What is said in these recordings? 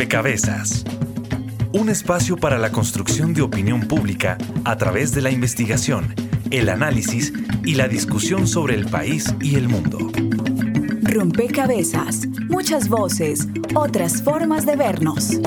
Rompecabezas. Un espacio para la construcción de opinión pública a través de la investigación, el análisis y la discusión sobre el país y el mundo. Rompecabezas, muchas voces, otras formas de vernos.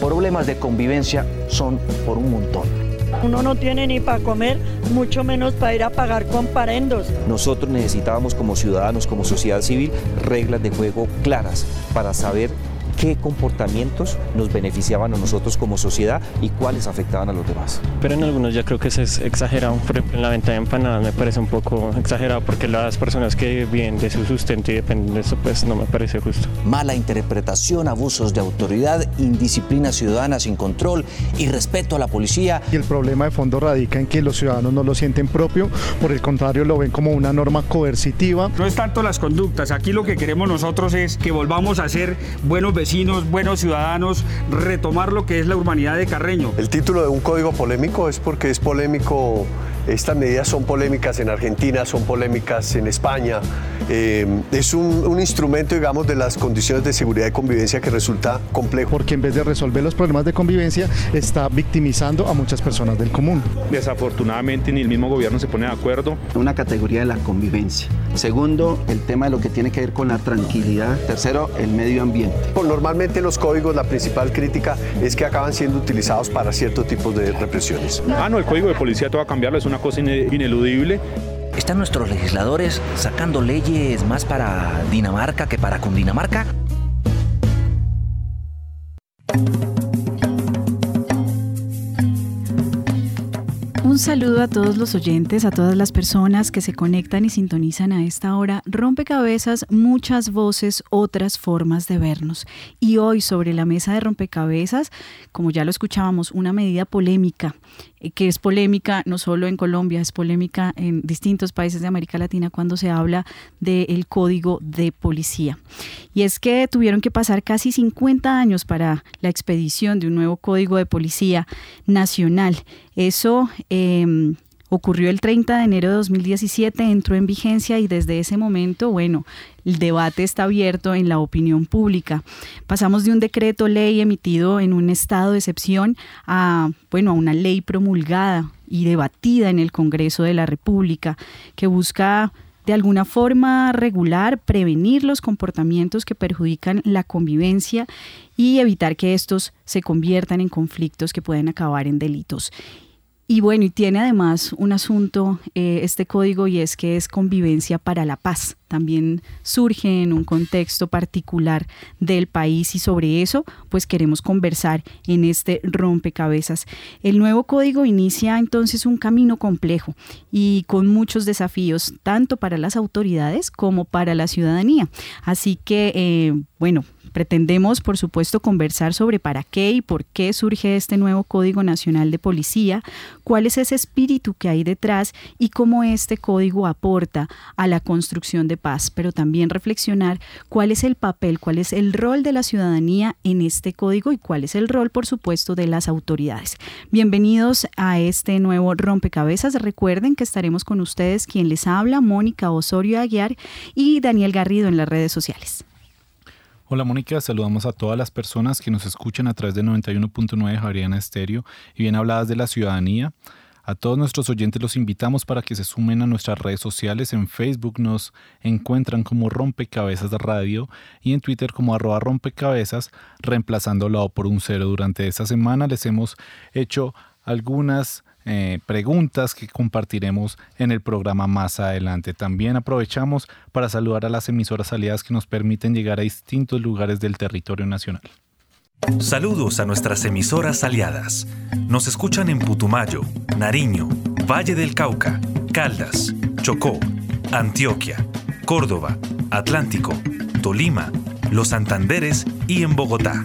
Problemas de convivencia son por un montón. Uno no tiene ni para comer, mucho menos para ir a pagar comparendos. Nosotros necesitábamos como ciudadanos, como sociedad civil, reglas de juego claras para saber qué comportamientos nos beneficiaban a nosotros como sociedad y cuáles afectaban a los demás. Pero en algunos ya creo que es exagerado. Por ejemplo, en la venta de empanadas me parece un poco exagerado porque las personas que viven de su sustento y dependen de eso, pues no me parece justo. Mala interpretación, abusos de autoridad, indisciplina ciudadana sin control y respeto a la policía. Y el problema de fondo radica en que los ciudadanos no lo sienten propio, por el contrario lo ven como una norma coercitiva. No es tanto las conductas, aquí lo que queremos nosotros es que volvamos a ser buenos vecinos buenos ciudadanos, retomar lo que es la urbanidad de Carreño. El título de un código polémico es porque es polémico estas medidas son polémicas en Argentina, son polémicas en España. Eh, es un, instrumento, digamos, de las condiciones de seguridad y convivencia que resulta complejo. Porque en vez de resolver los problemas de convivencia, está victimizando a muchas personas del común. Desafortunadamente, ni el mismo gobierno se pone de acuerdo. Una categoría de la convivencia. Segundo, el tema de lo que tiene que ver con la tranquilidad. Tercero, el medio ambiente. Normalmente los códigos, la principal crítica es que acaban siendo utilizados para ciertos tipos de represiones. Ah, no, el código de policía todo va a cambiarlo, es una cosa ineludible. ¿Están nuestros legisladores sacando leyes más para Dinamarca que para Cundinamarca? Un saludo a todos los oyentes, a todas las personas que se conectan y sintonizan a esta hora. Rompecabezas, muchas voces, otras formas de vernos. Y hoy sobre la mesa de rompecabezas, como ya lo escuchábamos, una medida polémica que es polémica no solo en Colombia, es polémica en distintos países de América Latina cuando se habla del código de policía. Y es que tuvieron que pasar casi 50 años para la expedición de un nuevo código de policía nacional. Eso em, ocurrió el 30 de enero de 2017, entró en vigencia y desde ese momento, bueno, el debate está abierto en la opinión pública. Pasamos de un decreto ley emitido en un estado de excepción a, bueno, a una ley promulgada y debatida en el Congreso de la República que busca de alguna forma regular, prevenir los comportamientos que perjudican la convivencia y evitar que estos se conviertan en conflictos que pueden acabar en delitos. Y bueno, y tiene además un asunto eh, este código y es que es convivencia para la paz. También surge en un contexto particular del país y sobre eso pues queremos conversar en este rompecabezas. El nuevo código inicia entonces un camino complejo y con muchos desafíos tanto para las autoridades como para la ciudadanía. Así que eh, bueno, Pretendemos, por supuesto, conversar sobre para qué y por qué surge este nuevo Código Nacional de Policía, cuál es ese espíritu que hay detrás y cómo este código aporta a la construcción de paz, pero también reflexionar cuál es el papel, cuál es el rol de la ciudadanía en este código y cuál es el rol, por supuesto, de las autoridades. Bienvenidos a este nuevo rompecabezas. Recuerden que estaremos con ustedes quien les habla, Mónica Osorio Aguiar y Daniel Garrido en las redes sociales. Hola Mónica, saludamos a todas las personas que nos escuchan a través de 91.9 Javeriana Estéreo y bien habladas de la ciudadanía. A todos nuestros oyentes los invitamos para que se sumen a nuestras redes sociales. En Facebook nos encuentran como Rompecabezas Radio y en Twitter como arroba rompecabezas, reemplazando la O por un cero. Durante esta semana les hemos hecho algunas eh, preguntas que compartiremos en el programa más adelante. También aprovechamos para saludar a las emisoras aliadas que nos permiten llegar a distintos lugares del territorio nacional. Saludos a nuestras emisoras aliadas. Nos escuchan en Putumayo, Nariño, Valle del Cauca, Caldas, Chocó, Antioquia, Córdoba, Atlántico, Tolima, Los Santanderes y en Bogotá.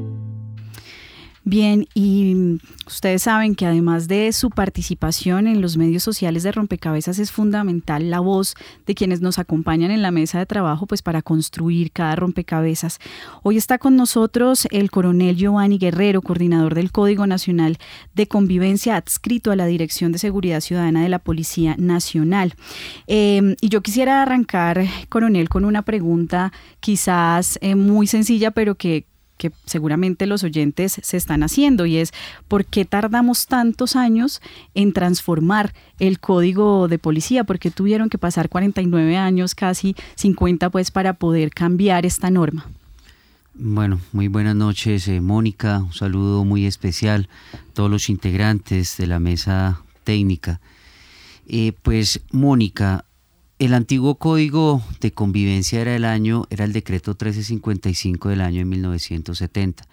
Bien, y ustedes saben que además de su participación en los medios sociales de Rompecabezas es fundamental la voz de quienes nos acompañan en la mesa de trabajo pues para construir cada rompecabezas. Hoy está con nosotros el coronel Giovanni Guerrero, coordinador del Código Nacional de Convivencia adscrito a la Dirección de Seguridad Ciudadana de la Policía Nacional. Em, y yo quisiera arrancar, coronel, con una pregunta quizás eh, muy sencilla, pero que que seguramente los oyentes se están haciendo y es ¿por qué tardamos tantos años en transformar el código de policía? ¿Por qué tuvieron que pasar 49 años, casi 50 pues para poder cambiar esta norma? Bueno, muy buenas noches, eh, Mónica. Un saludo muy especial a todos los integrantes de la mesa técnica. Eh, pues, Mónica, el antiguo código de convivencia era el año, era el decreto 1355 del año de 1970.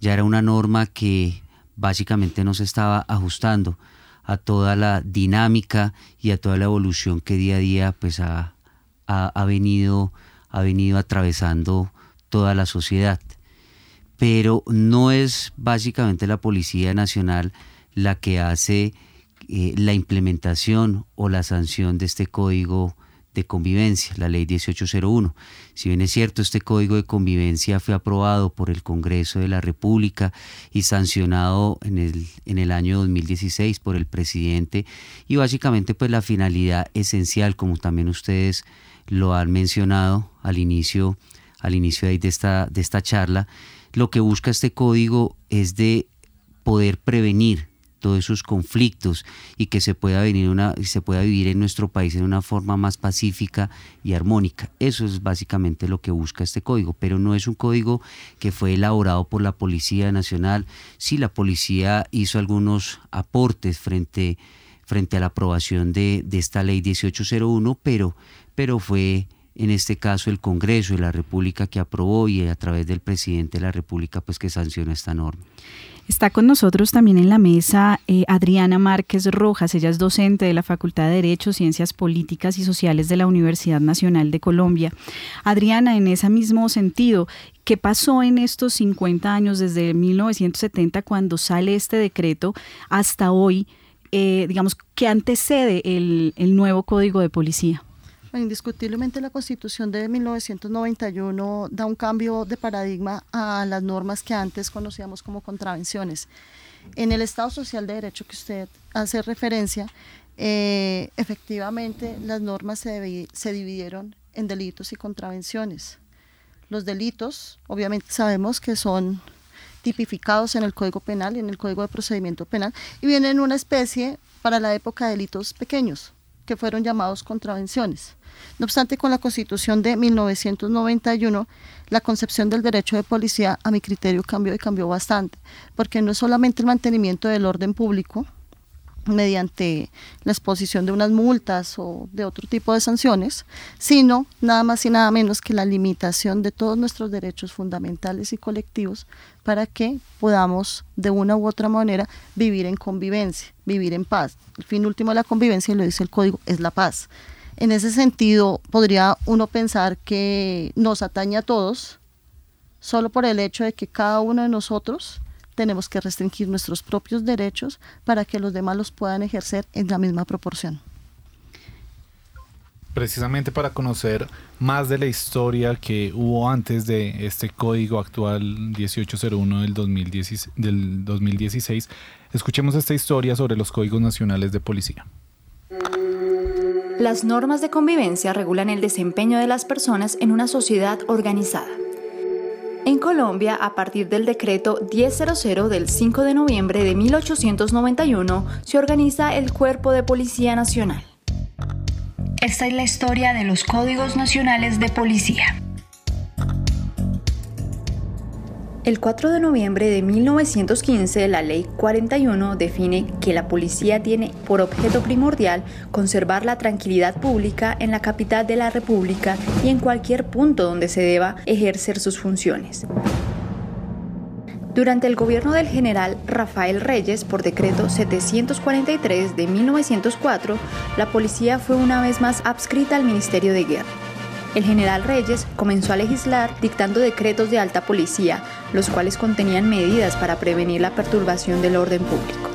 Ya era una norma que básicamente no se estaba ajustando a toda la dinámica y a toda la evolución que día a día pues ha, ha, venido, ha venido atravesando toda la sociedad. Pero no es básicamente la Policía Nacional la que hace eh, la implementación o la sanción de este código de convivencia, la ley 1801. Si bien es cierto, este código de convivencia fue aprobado por el Congreso de la República y sancionado en el, en el año 2016 por el presidente y básicamente pues la finalidad esencial, como también ustedes lo han mencionado al inicio, al inicio de esta, de esta charla, lo que busca este código es de poder prevenir todos esos conflictos y que se pueda, venir una, se pueda vivir en nuestro país en una forma más pacífica y armónica. Eso es básicamente lo que busca este código, pero no es un código que fue elaborado por la Policía Nacional. Sí, la policía hizo algunos aportes frente, frente a la aprobación de, de esta ley 1801, pero, pero fue en este caso el Congreso de la República que aprobó y a través del presidente de la República pues que sanciona esta norma. Está con nosotros también en la mesa eh, Adriana Márquez Rojas, ella es docente de la Facultad de Derecho, Ciencias Políticas y Sociales de la Universidad Nacional de Colombia. Adriana, en ese mismo sentido, ¿qué pasó en estos 50 años desde 1970 cuando sale este decreto hasta hoy? Eh, digamos, ¿qué antecede el nuevo Código de Policía? Indiscutiblemente la Constitución de 1991 da un cambio de paradigma a las normas que antes conocíamos como contravenciones. En el Estado Social de Derecho que usted hace referencia, eh, efectivamente las normas se, se dividieron en delitos y contravenciones. Los delitos, obviamente sabemos que son tipificados en el Código Penal y en el Código de Procedimiento Penal y vienen en una especie para la época de delitos pequeños, que fueron llamados contravenciones. No obstante, con la Constitución de 1991, la concepción del derecho de policía, a mi criterio, cambió y cambió bastante, porque no es solamente el mantenimiento del orden público, mediante la exposición de unas multas o de otro tipo de sanciones, sino nada más y nada menos que la limitación de todos nuestros derechos fundamentales y colectivos para que podamos de una u otra manera vivir en convivencia, vivir en paz. El fin último de la convivencia, lo dice el código, es la paz. En ese sentido, podría uno pensar que nos atañe a todos solo por el hecho de que cada uno de nosotros tenemos que restringir nuestros propios derechos para que los demás los puedan ejercer en la misma proporción. Precisamente para conocer más de la historia que hubo antes de este código actual 1801 del, del 2016, escuchemos esta historia sobre los códigos nacionales de policía. Las normas de convivencia regulan el desempeño de las personas en una sociedad organizada. En Colombia, a partir del decreto 1000 del 5 de noviembre de 1891, se organiza el Cuerpo de Policía Nacional. Esta es la historia de los Códigos Nacionales de Policía. El 4 de noviembre de 1915, la Ley 41 define que la policía tiene por objeto primordial conservar la tranquilidad pública en la capital de la República y en cualquier punto donde se deba ejercer sus funciones. Durante el gobierno del general Rafael Reyes, por decreto 743 de 1904, la policía fue una vez más adscrita al Ministerio de Guerra. El general Reyes comenzó a legislar dictando decretos de alta policía, los cuales contenían medidas para prevenir la perturbación del orden público.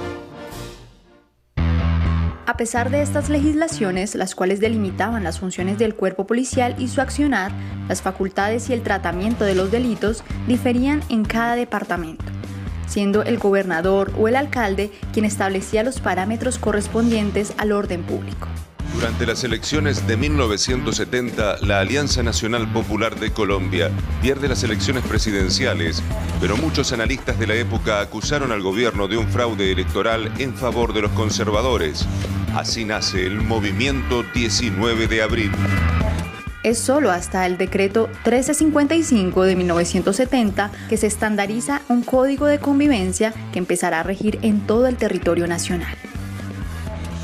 A pesar de estas legislaciones, las cuales delimitaban las funciones del cuerpo policial y su accionar, las facultades y el tratamiento de los delitos diferían en cada departamento, siendo el gobernador o el alcalde quien establecía los parámetros correspondientes al orden público. Durante las elecciones de 1970, la Alianza Nacional Popular de Colombia pierde las elecciones presidenciales, pero muchos analistas de la época acusaron al gobierno de un fraude electoral en favor de los conservadores. Así nace el movimiento 19 de abril. Es solo hasta el decreto 1355 de 1970 que se estandariza un código de convivencia que empezará a regir en todo el territorio nacional.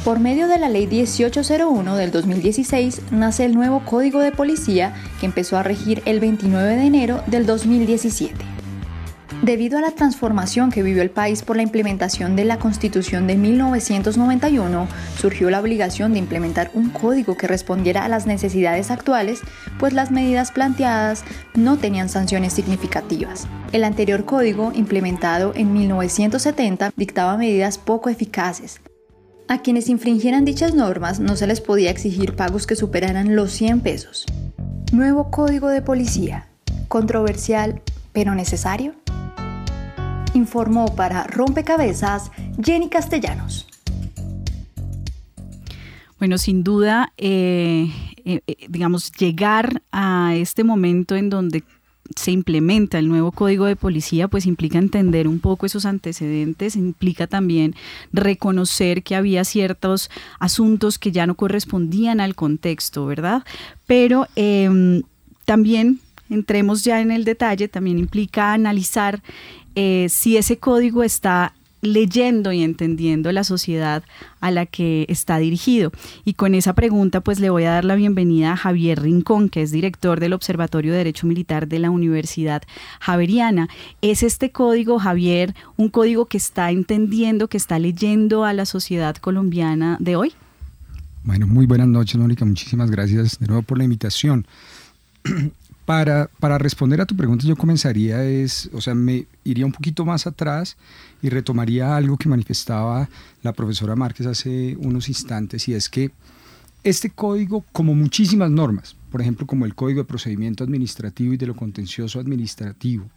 Por medio de la Ley 1801 del 2016 nace el nuevo Código de Policía que empezó a regir el 29 de enero del 2017. Debido a la transformación que vivió el país por la implementación de la Constitución de 1991, surgió la obligación de implementar un código que respondiera a las necesidades actuales, pues las medidas planteadas no tenían sanciones significativas. El anterior código, implementado en 1970, dictaba medidas poco eficaces, a quienes infringieran dichas normas no se les podía exigir pagos que superaran los 100 pesos. Nuevo Código de Policía. Controversial, pero necesario. Informó para Rompecabezas Jenny Castellanos. Bueno, sin duda, eh, eh, eh, digamos, llegar a este momento en donde se implementa el nuevo código de policía, pues implica entender un poco esos antecedentes, implica también reconocer que había ciertos asuntos que ya no correspondían al contexto, ¿verdad? Pero em, también, entremos ya en el detalle, también implica analizar eh, si ese código está leyendo y entendiendo la sociedad a la que está dirigido. Y con esa pregunta pues le voy a dar la bienvenida a Javier Rincón, que es director del Observatorio de Derecho Militar de la Universidad Javeriana. ¿Es este código, Javier, un código que está entendiendo, que está leyendo a la sociedad colombiana de hoy? Bueno, muy buenas noches, Mónica. Muchísimas gracias de nuevo por la invitación. Para, para, responder a tu pregunta, yo comenzaría es, o sea, me iría un poquito más atrás y retomaría algo que manifestaba la profesora Márquez hace unos instantes, y es que este código, como muchísimas normas, por ejemplo, como el Código de Procedimiento Administrativo y de lo Contencioso Administrativo,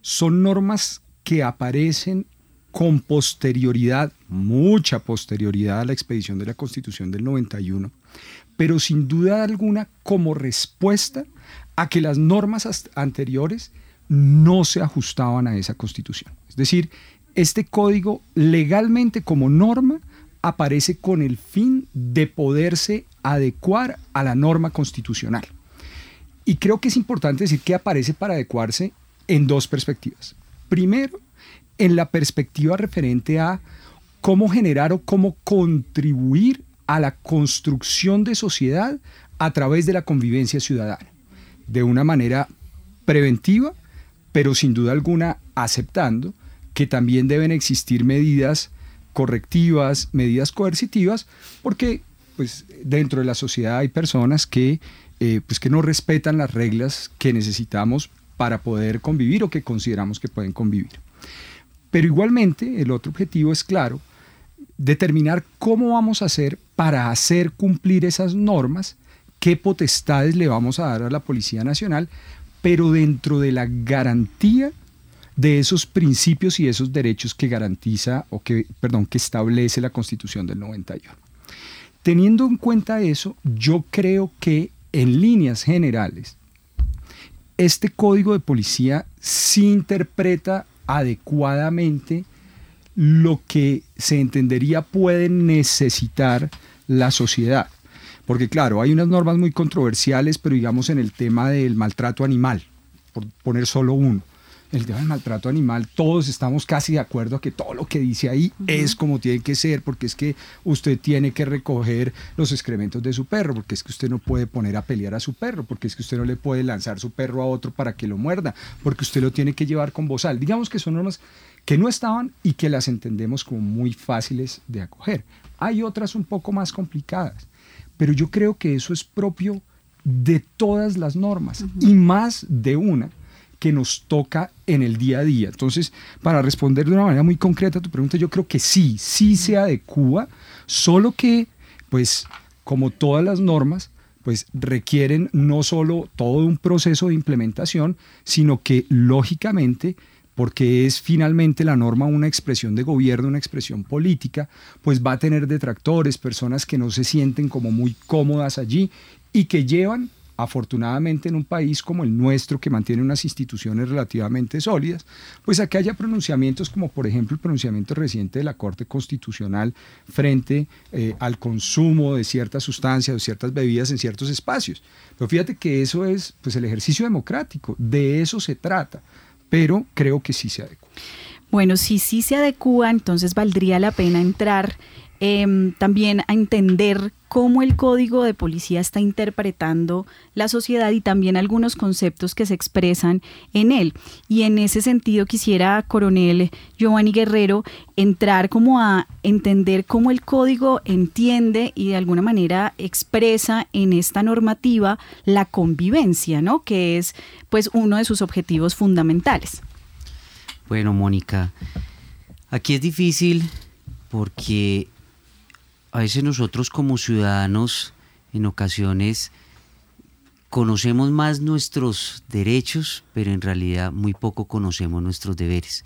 son normas que aparecen con posterioridad, mucha posterioridad a la expedición de la Constitución del 91, pero sin duda alguna como respuesta a que las normas anteriores no se ajustaban a esa constitución. Es decir, este código legalmente como norma aparece con el fin de poderse adecuar a la norma constitucional. Y creo que es importante decir que aparece para adecuarse en dos perspectivas. Primero, en la perspectiva referente a cómo generar o cómo contribuir a la construcción de sociedad a través de la convivencia ciudadana de una manera preventiva, pero sin duda alguna aceptando que también deben existir medidas correctivas, medidas coercitivas, porque pues, dentro de la sociedad hay personas que, eh, pues, que no respetan las reglas que necesitamos para poder convivir o que consideramos que pueden convivir. Pero igualmente el otro objetivo es claro, determinar cómo vamos a hacer para hacer cumplir esas normas qué potestades le vamos a dar a la Policía Nacional, pero dentro de la garantía de esos principios y esos derechos que garantiza o que, perdón, que establece la Constitución del 91. Teniendo en cuenta eso, yo creo que en líneas generales, este código de policía sí interpreta adecuadamente lo que se entendería puede necesitar la sociedad. Porque claro, hay unas normas muy controversiales, pero digamos en el tema del maltrato animal, por poner solo uno. El tema del maltrato animal, todos estamos casi de acuerdo a que todo lo que dice ahí es como tiene que ser, porque es que usted tiene que recoger los excrementos de su perro, porque es que usted no puede poner a pelear a su perro, porque es que usted no le puede lanzar su perro a otro para que lo muerda, porque usted lo tiene que llevar con bozal. Digamos que son normas que no estaban y que las entendemos como muy fáciles de acoger. Hay otras un poco más complicadas pero yo creo que eso es propio de todas las normas y más de una que nos toca en el día a día. Entonces, para responder de una manera muy concreta a tu pregunta, yo creo que sí, sí se adecua, solo que, pues, como todas las normas, pues requieren no solo todo un proceso de implementación, sino que lógicamente porque es finalmente la norma una expresión de gobierno, una expresión política, pues va a tener detractores, personas que no se sienten como muy cómodas allí y que llevan afortunadamente en un país como el nuestro, que mantiene unas instituciones relativamente sólidas, pues a que haya pronunciamientos como por ejemplo el pronunciamiento reciente de la Corte Constitucional frente eh, al consumo de ciertas sustancias o ciertas bebidas en ciertos espacios. Pero fíjate que eso es pues el ejercicio democrático, de eso se trata, pero creo que sí se adecua. Bueno, si sí se adecua, entonces valdría la pena entrar Em, también a entender cómo el código de policía está interpretando la sociedad y también algunos conceptos que se expresan en él. Y en ese sentido quisiera, coronel Giovanni Guerrero, entrar como a entender cómo el código entiende y de alguna manera expresa en esta normativa la convivencia, ¿no? Que es pues uno de sus objetivos fundamentales. Bueno, Mónica, aquí es difícil porque a veces nosotros como ciudadanos en ocasiones conocemos más nuestros derechos, pero en realidad muy poco conocemos nuestros deberes.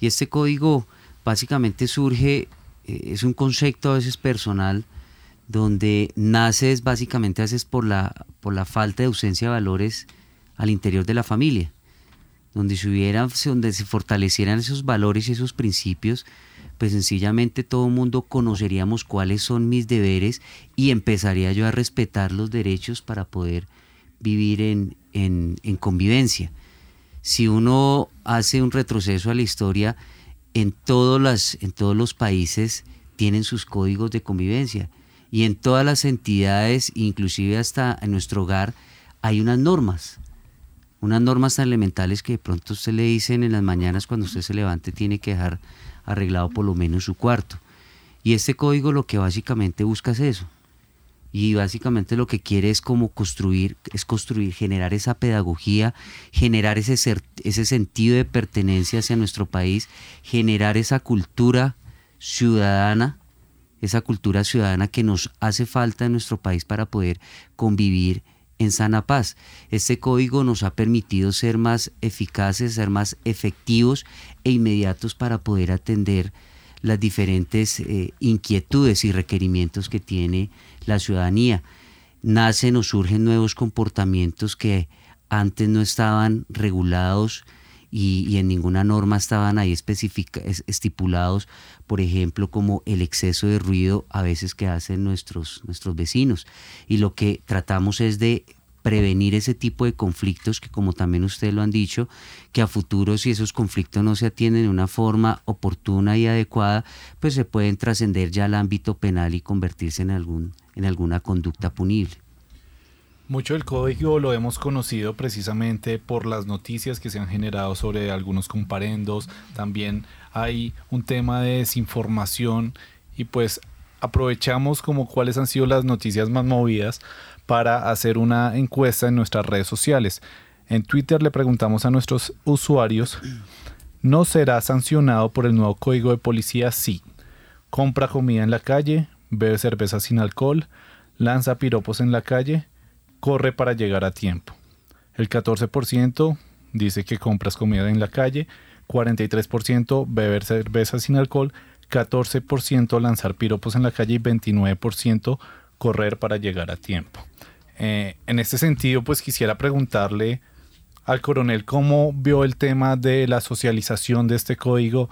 Y este código básicamente surge, eh, es un concepto a veces personal, donde nace básicamente a veces por la, por la falta de ausencia de valores al interior de la familia, donde se, hubiera, donde se fortalecieran esos valores y esos principios, pues sencillamente todo el mundo conoceríamos cuáles son mis deberes y empezaría yo a respetar los derechos para poder vivir en, en, convivencia. Si uno hace un retroceso a la historia, en, todos las, en todos los países tienen sus códigos de convivencia y en todas las entidades, inclusive hasta en nuestro hogar, hay unas normas unas normas tan elementales que de pronto usted le dicen en las mañanas cuando usted se levante tiene que dejar arreglado por lo menos su cuarto. Y este código lo que básicamente busca es eso. Y básicamente lo que quiere es como construir, es construir, generar esa pedagogía, generar ese, ese sentido de pertenencia hacia nuestro país, generar esa cultura ciudadana, esa cultura ciudadana que nos hace falta en nuestro país para poder convivir en sana paz. Este código nos ha permitido ser más eficaces, ser más efectivos e inmediatos para poder atender las diferentes eh, inquietudes y requerimientos que tiene la ciudadanía. Nacen o surgen nuevos comportamientos que antes no estaban regulados y, en ninguna norma estaban ahí estipulados, por ejemplo, como el exceso de ruido a veces que hacen nuestros, nuestros vecinos. Y lo que tratamos es de prevenir ese tipo de conflictos que como también ustedes lo han dicho, que a futuro si esos conflictos no se atienden de una forma oportuna y adecuada, pues se pueden trascender ya al ámbito penal y convertirse en, algún, en alguna conducta punible. Mucho del código lo hemos conocido precisamente por las noticias que se han generado sobre algunos comparendos. También hay un tema de desinformación y pues aprovechamos como cuáles han sido las noticias más movidas para hacer una encuesta en nuestras redes sociales. En Twitter le preguntamos a nuestros usuarios, ¿no será sancionado por el nuevo código de policía? Sí. Compra comida en la calle, bebe cerveza sin alcohol, lanza piropos en la calle, corre para llegar a tiempo. El 14% dice que compras comida en la calle, 43% beber cerveza sin alcohol, 14% lanzar piropos en la calle y 29% correr para llegar a tiempo. Eh, en este sentido, pues quisiera preguntarle al coronel cómo vio el tema de la socialización de este código,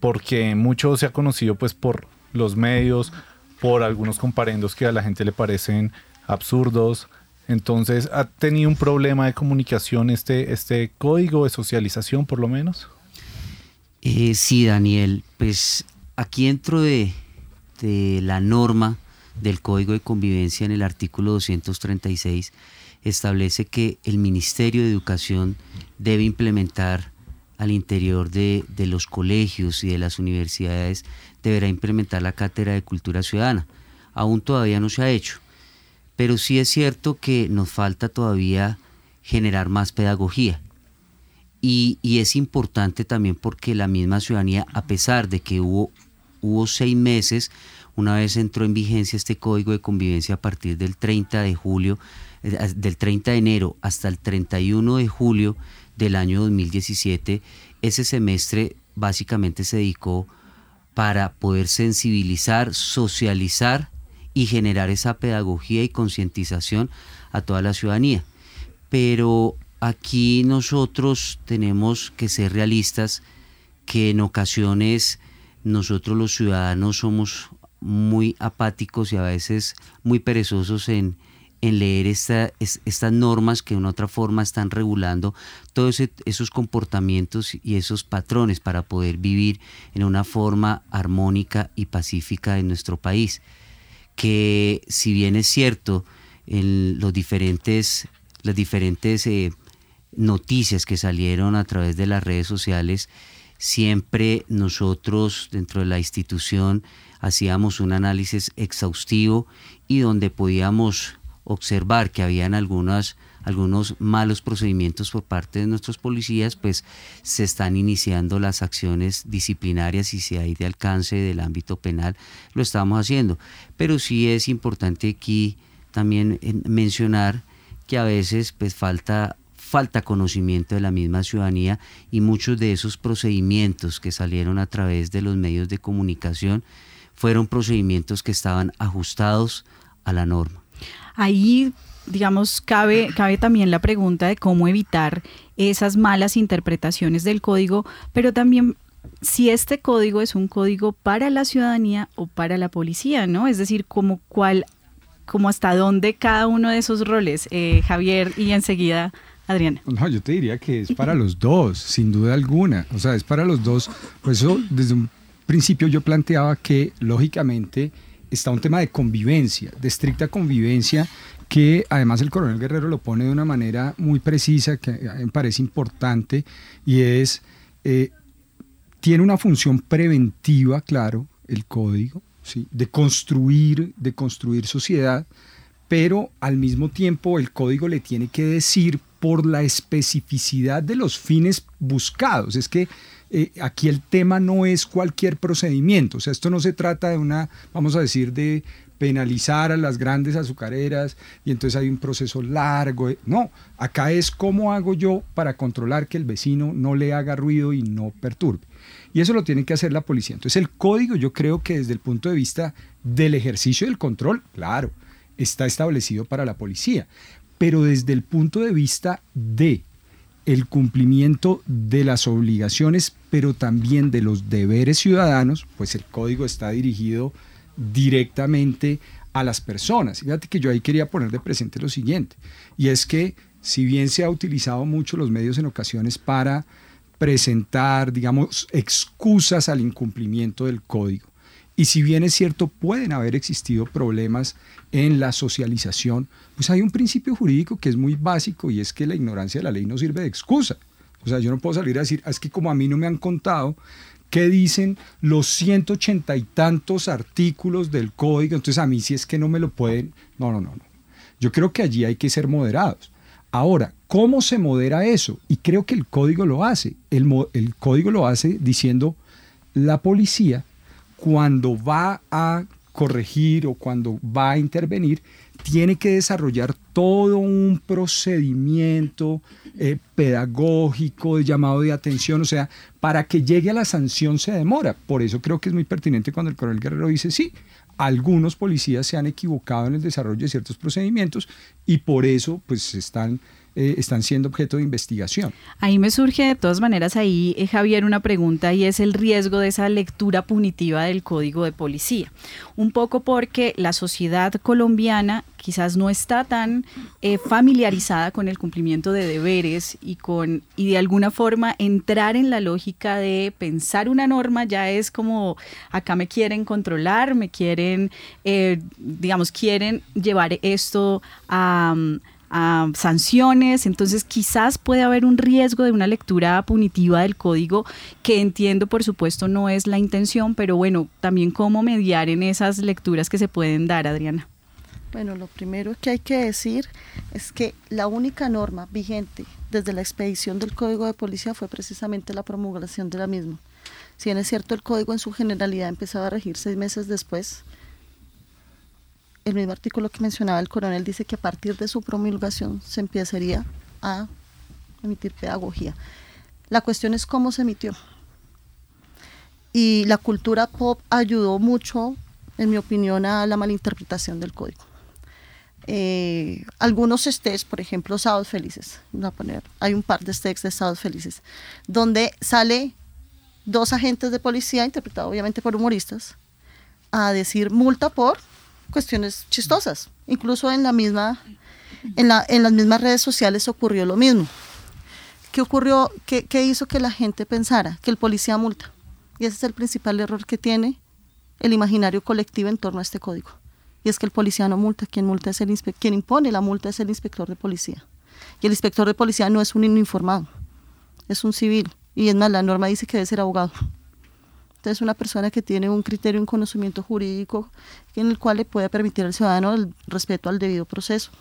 porque mucho se ha conocido pues por los medios, por algunos comparendos que a la gente le parecen absurdos, entonces, ¿ha tenido un problema de comunicación este, este código de socialización, por lo menos? Eh, sí, Daniel. Pues aquí dentro de, de la norma del Código de Convivencia en el artículo 236 establece que el Ministerio de Educación debe implementar al interior de, de, los colegios y de las universidades, deberá implementar la cátedra de cultura ciudadana. Aún todavía no se ha hecho pero sí es cierto que nos falta todavía generar más pedagogía. Y, es importante también porque la misma ciudadanía, a pesar de que hubo, hubo seis meses, una vez entró en vigencia este código de convivencia a partir del 30 de julio, eh, del 30 de enero hasta el 31 de julio del año 2017, ese semestre básicamente se dedicó para poder sensibilizar, socializar y generar esa pedagogía y concientización a toda la ciudadanía. Pero aquí nosotros tenemos que ser realistas, que en ocasiones nosotros los ciudadanos somos muy apáticos y a veces muy perezosos en, leer esta, estas normas que de una otra forma están regulando todos esos comportamientos y esos patrones para poder vivir en una forma armónica y pacífica en nuestro país. Que si bien es cierto, en los diferentes, las diferentes eh, noticias que salieron a través de las redes sociales, siempre nosotros dentro de la institución hacíamos un análisis exhaustivo y donde podíamos observar que habían algunas, algunos malos procedimientos por parte de nuestros policías, pues se están iniciando las acciones disciplinarias y si hay de alcance del ámbito penal, lo estamos haciendo. Pero sí es importante aquí también mencionar que a veces pues falta falta conocimiento de la misma ciudadanía y muchos de esos procedimientos que salieron a través de los medios de comunicación fueron procedimientos que estaban ajustados a la norma. Ahí, digamos, cabe, cabe también la pregunta de cómo evitar esas malas interpretaciones del código, pero también si este código es un código para la ciudadanía o para la policía, ¿no? Es decir, como cuál, como hasta dónde cada uno de esos roles, eh, Javier, y enseguida Adriana. No, yo te diría que es para los dos, sin duda alguna. O sea, es para los dos. Por eso, desde un principio yo planteaba que, lógicamente, está un tema de convivencia, de estricta convivencia, que además el coronel Guerrero lo pone de una manera muy precisa, que me parece importante, y es, eh, tiene una función preventiva, claro, el código, ¿sí? de construir, de construir sociedad, pero al mismo tiempo el código le tiene que decir por la especificidad de los fines buscados. Es que eh, aquí el tema no es cualquier procedimiento, o sea, esto no se trata de una, vamos a decir, de penalizar a las grandes azucareras y entonces hay un proceso largo. No, acá es cómo hago yo para controlar que el vecino no le haga ruido y no perturbe. Y eso lo tiene que hacer la policía. Entonces el código yo creo que desde el punto de vista del ejercicio del control, claro, está establecido para la policía, pero desde el punto de vista de el cumplimiento de las obligaciones, pero también de los deberes ciudadanos, pues el código está dirigido directamente a las personas. Fíjate que yo ahí quería poner de presente lo siguiente, y es que si bien se ha utilizado mucho los medios en ocasiones para presentar, digamos, excusas al incumplimiento del código, y si bien es cierto, pueden haber existido problemas en la socialización, pues hay un principio jurídico que es muy básico y es que la ignorancia de la ley no sirve de excusa. O sea, yo no puedo salir a decir, ah, es que como a mí no me han contado qué dicen los 180 y tantos artículos del código, entonces a mí sí es que no me lo pueden. No, no, no, no. Yo creo que allí hay que ser moderados. Ahora, ¿cómo se modera eso? Y creo que el código lo hace. El, el código lo hace diciendo, la policía cuando va a corregir o cuando va a intervenir, tiene que desarrollar todo un procedimiento eh, pedagógico de llamado de atención, o sea, para que llegue a la sanción se demora. Por eso creo que es muy pertinente cuando el coronel Guerrero dice, sí, algunos policías se han equivocado en el desarrollo de ciertos procedimientos y por eso pues están eh, están siendo objeto de investigación. Ahí me surge de todas maneras ahí, eh, Javier, una pregunta y es el riesgo de esa lectura punitiva del código de policía. Un poco porque la sociedad colombiana quizás no está tan eh, familiarizada con el cumplimiento de deberes y con y de alguna forma entrar en la lógica de pensar una norma ya es como acá me quieren controlar, me quieren, digamos, quieren llevar esto a sanciones, entonces quizás puede haber un riesgo de una lectura punitiva del código que entiendo por supuesto no es la intención, pero bueno, también cómo mediar en esas lecturas que se pueden dar, Adriana. Bueno, lo primero que hay que decir es que la única norma vigente desde la expedición del Código de Policía fue precisamente la promulgación de la misma. Si bien es cierto, el código en su generalidad empezaba a regir seis meses después, el mismo artículo que mencionaba el coronel dice que a partir de su promulgación se empezaría a emitir pedagogía. La cuestión es cómo se emitió. Y la cultura pop ayudó mucho, en mi opinión, a la malinterpretación del código. Eh, algunos estés, por ejemplo, Sábados Felices, a poner, hay un par de estés de Sábados Felices, donde sale dos agentes de policía, interpretados obviamente por humoristas, a decir multa por cuestiones chistosas. Incluso en la misma, en, la, en las mismas redes sociales ocurrió lo mismo. ¿Qué ocurrió? ¿Qué, ¿Qué hizo que la gente pensara que el policía multa? Y ese es el principal error que tiene el imaginario colectivo en torno a este código. Y es que el policía no multa, quien multa es el quien impone la multa es el inspector de policía. Y el inspector de policía no es un informado, es un civil. Y es más, la norma dice que debe ser abogado. Entonces, una persona que tiene un criterio, un conocimiento jurídico en el cual le puede permitir al ciudadano el respeto al debido proceso.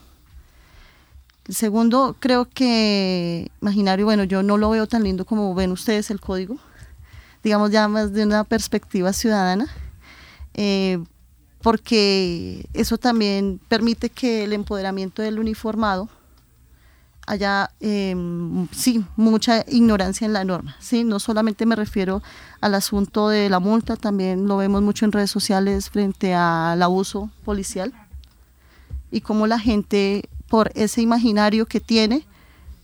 El segundo, creo que imaginario, bueno, yo no lo veo tan lindo como ven ustedes el código, digamos ya más de una perspectiva ciudadana, eh, porque eso también permite que el empoderamiento del uniformado haya, em, sí, mucha ignorancia en la norma, sí, no solamente me refiero al asunto de la multa, también lo vemos mucho en redes sociales frente al abuso policial y cómo la gente por ese imaginario que tiene,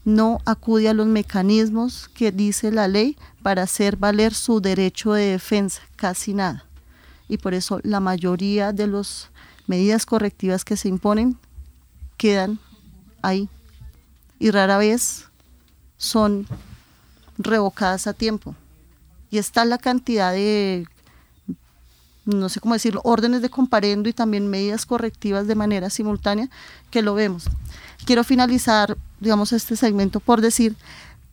no acude a los mecanismos que dice la ley para hacer valer su derecho de defensa, casi nada. Y por eso la mayoría de las medidas correctivas que se imponen quedan ahí y rara vez son revocadas a tiempo. Y está la cantidad de no sé cómo decirlo, órdenes de comparendo y también medidas correctivas de manera simultánea que lo vemos. Quiero finalizar, digamos, este segmento por decir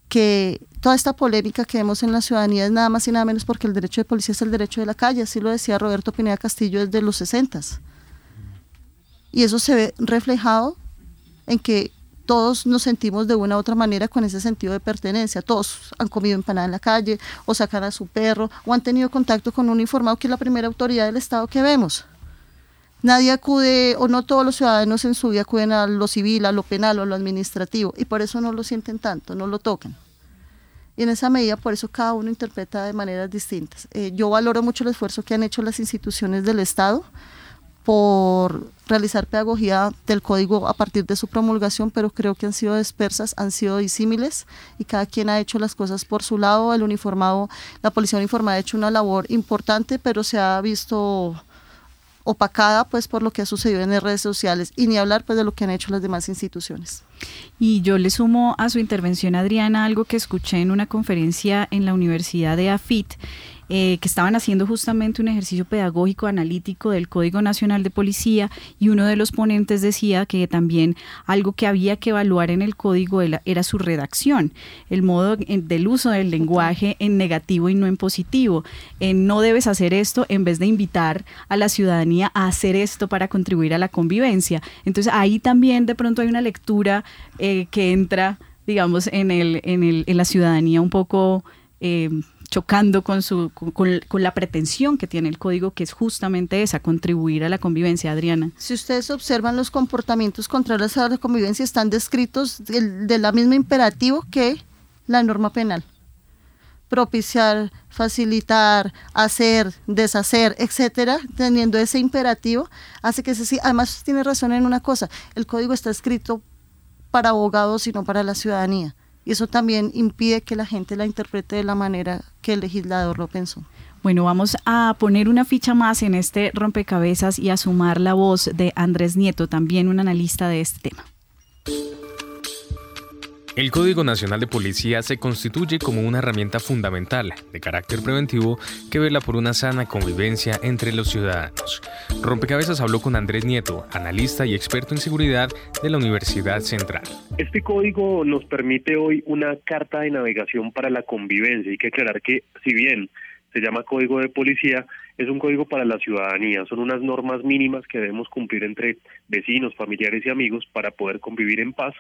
que toda esta polémica que vemos en la ciudadanía es nada más y nada menos porque el derecho de policía es el derecho de la calle, así lo decía Roberto Pineda Castillo desde los 60. Y eso se ve reflejado en que todos nos sentimos de una u otra manera con ese sentido de pertenencia. Todos han comido empanada en la calle o sacan a su perro o han tenido contacto con un informado que es la primera autoridad del Estado que vemos. Nadie acude, o no todos los ciudadanos en su vida acuden a lo civil, a lo penal o a lo administrativo, y por eso no lo sienten tanto, no lo tocan. Y en esa medida, por eso cada uno interpreta de maneras distintas. Eh, yo valoro mucho el esfuerzo que han hecho las instituciones del Estado por realizar pedagogía del código a partir de su promulgación, pero creo que han sido dispersas, han sido disímiles y cada quien ha hecho las cosas por su lado. El uniformado, la policía uniformada ha hecho una labor importante, pero se ha visto opacada pues por lo que ha sucedido en las redes sociales y ni hablar pues de lo que han hecho las demás instituciones. Y yo le sumo a su intervención, Adriana, algo que escuché en una conferencia en la Universidad de AFIT eh, que estaban haciendo justamente un ejercicio pedagógico analítico del Código Nacional de Policía y uno de los ponentes decía que también algo que había que evaluar en el código era, su redacción, el modo del uso del lenguaje en negativo y no en positivo. no debes hacer esto en vez de invitar a la ciudadanía a hacer esto para contribuir a la convivencia. Entonces ahí también de pronto hay una lectura eh, que entra digamos, en, el, en, el, en la ciudadanía un poco eh, chocando con, su, con, la pretensión que tiene el código, que es justamente esa, contribuir a la convivencia, Adriana. Si ustedes observan los comportamientos contrarios a la convivencia, están descritos de, la misma imperativo que la norma penal. Propiciar, facilitar, hacer, deshacer, etcétera, teniendo ese imperativo, hace que se sí. Además, tiene razón en una cosa: el código está escrito para abogados y no para la ciudadanía. Eso también impide que la gente la interprete de la manera que el legislador lo pensó. Bueno, vamos a poner una ficha más en este rompecabezas y a sumar la voz de Andrés Nieto, también un analista de este tema. El Código Nacional de Policía se constituye como una herramienta fundamental de carácter preventivo que vela por una sana convivencia entre los ciudadanos. Rompecabezas habló con Andrés Nieto, analista y experto en seguridad de la Universidad Central. Este código nos permite hoy una carta de navegación para la convivencia. Hay que aclarar que si bien se llama Código de Policía, es un código para la ciudadanía, son unas normas mínimas que debemos cumplir entre vecinos, familiares y amigos para poder convivir en paz,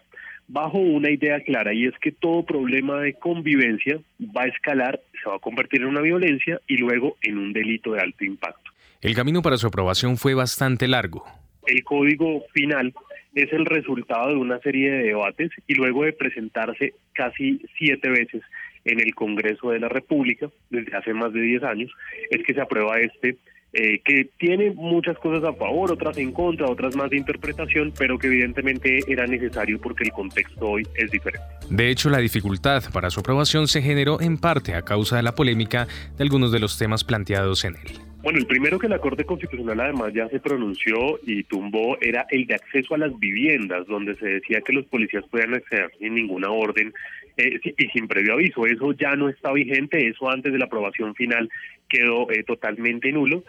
bajo una idea clara y es que todo problema de convivencia va a escalar, se va a convertir en una violencia y luego en un delito de alto impacto. El camino para su aprobación fue bastante largo. El código final es el resultado de una serie de debates y luego de presentarse casi siete veces en el Congreso de la República desde hace más de 10 años, es que se aprueba este, eh, que tiene muchas cosas a favor, otras en contra, otras más de interpretación, pero que evidentemente era necesario porque el contexto hoy es diferente. De hecho, la dificultad para su aprobación se generó en parte a causa de la polémica de algunos de los temas planteados en él. Bueno, el primero que la Corte Constitucional además ya se pronunció y tumbó era el de acceso a las viviendas, donde se decía que los policías podían acceder sin ninguna orden eh, y sin previo aviso. Eso ya no está vigente, eso antes de la aprobación final quedó eh, totalmente nulo.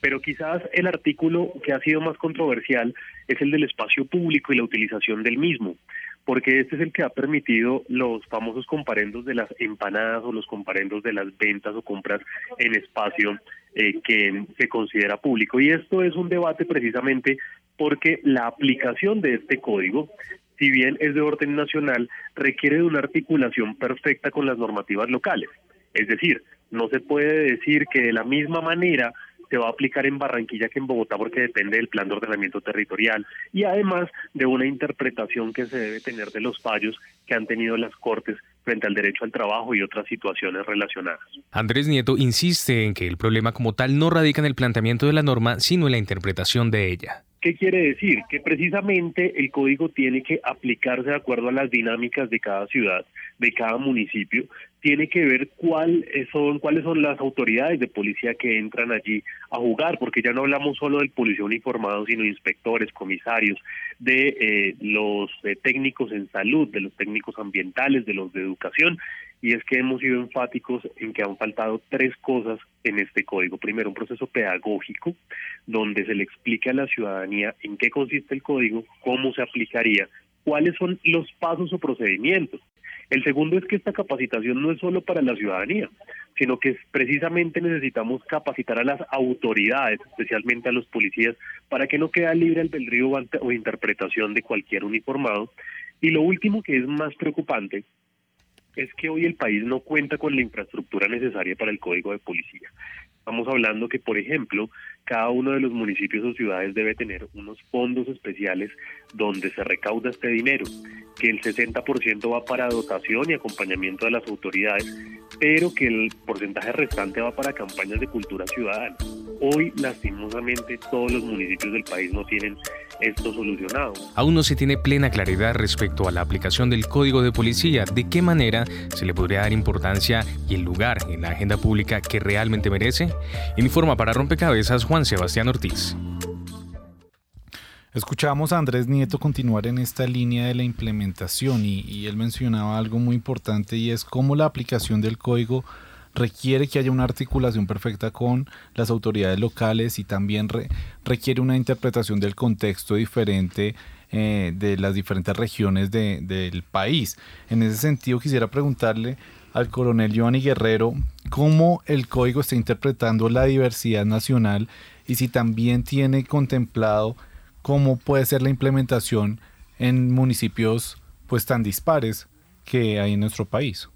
Pero quizás el artículo que ha sido más controversial es el del espacio público y la utilización del mismo porque este es el que ha permitido los famosos comparendos de las empanadas o los comparendos de las ventas o compras en espacio eh, que se considera público. Y esto es un debate precisamente porque la aplicación de este código, si bien es de orden nacional, requiere de una articulación perfecta con las normativas locales. Es decir, no se puede decir que de la misma manera se va a aplicar en Barranquilla que en Bogotá porque depende del plan de ordenamiento territorial y además de una interpretación que se debe tener de los fallos que han tenido las Cortes frente al derecho al trabajo y otras situaciones relacionadas. Andrés Nieto insiste en que el problema como tal no radica en el planteamiento de la norma, sino en la interpretación de ella. ¿Qué quiere decir? Que precisamente el código tiene que aplicarse de acuerdo a las dinámicas de cada ciudad, de cada municipio, tiene que ver cuál son, cuáles son las autoridades de policía que entran allí a jugar, porque ya no hablamos solo del policía uniformado, sino inspectores, comisarios, de eh, los eh, técnicos en salud, de los técnicos ambientales, de los de educación, y es que hemos sido enfáticos en que han faltado tres cosas en este código. Primero, un proceso pedagógico donde se le explique a la ciudadanía en qué consiste el código, cómo se aplicaría, cuáles son los pasos o procedimientos. El segundo es que esta capacitación no es solo para la ciudadanía, sino que precisamente necesitamos capacitar a las autoridades, especialmente a los policías, para que no quede libre albedrío o interpretación de cualquier uniformado. Y lo último que es más preocupante es que hoy el país no cuenta con la infraestructura necesaria para el código de policía. Estamos hablando que, por ejemplo, cada uno de los municipios o ciudades debe tener unos fondos especiales donde se recauda este dinero, que el 60% va para dotación y acompañamiento de las autoridades, pero que el porcentaje restante va para campañas de cultura ciudadana. Hoy, lastimosamente, todos los municipios del país no tienen esto solucionado. Aún no se tiene plena claridad respecto a la aplicación del Código de Policía, de qué manera se le podría dar importancia y el lugar en la agenda pública que realmente merece. Informa para Rompecabezas Juan Sebastián Ortiz. Escuchamos a Andrés Nieto continuar en esta línea de la implementación y, y él mencionaba algo muy importante y es cómo la aplicación del código requiere que haya una articulación perfecta con las autoridades locales y también requiere una interpretación del contexto diferente eh, de las diferentes regiones del país. En ese sentido, quisiera preguntarle al coronel Giovanni Guerrero cómo el código está interpretando la diversidad nacional y si también tiene contemplado cómo puede ser la implementación en municipios pues tan dispares que hay en nuestro país.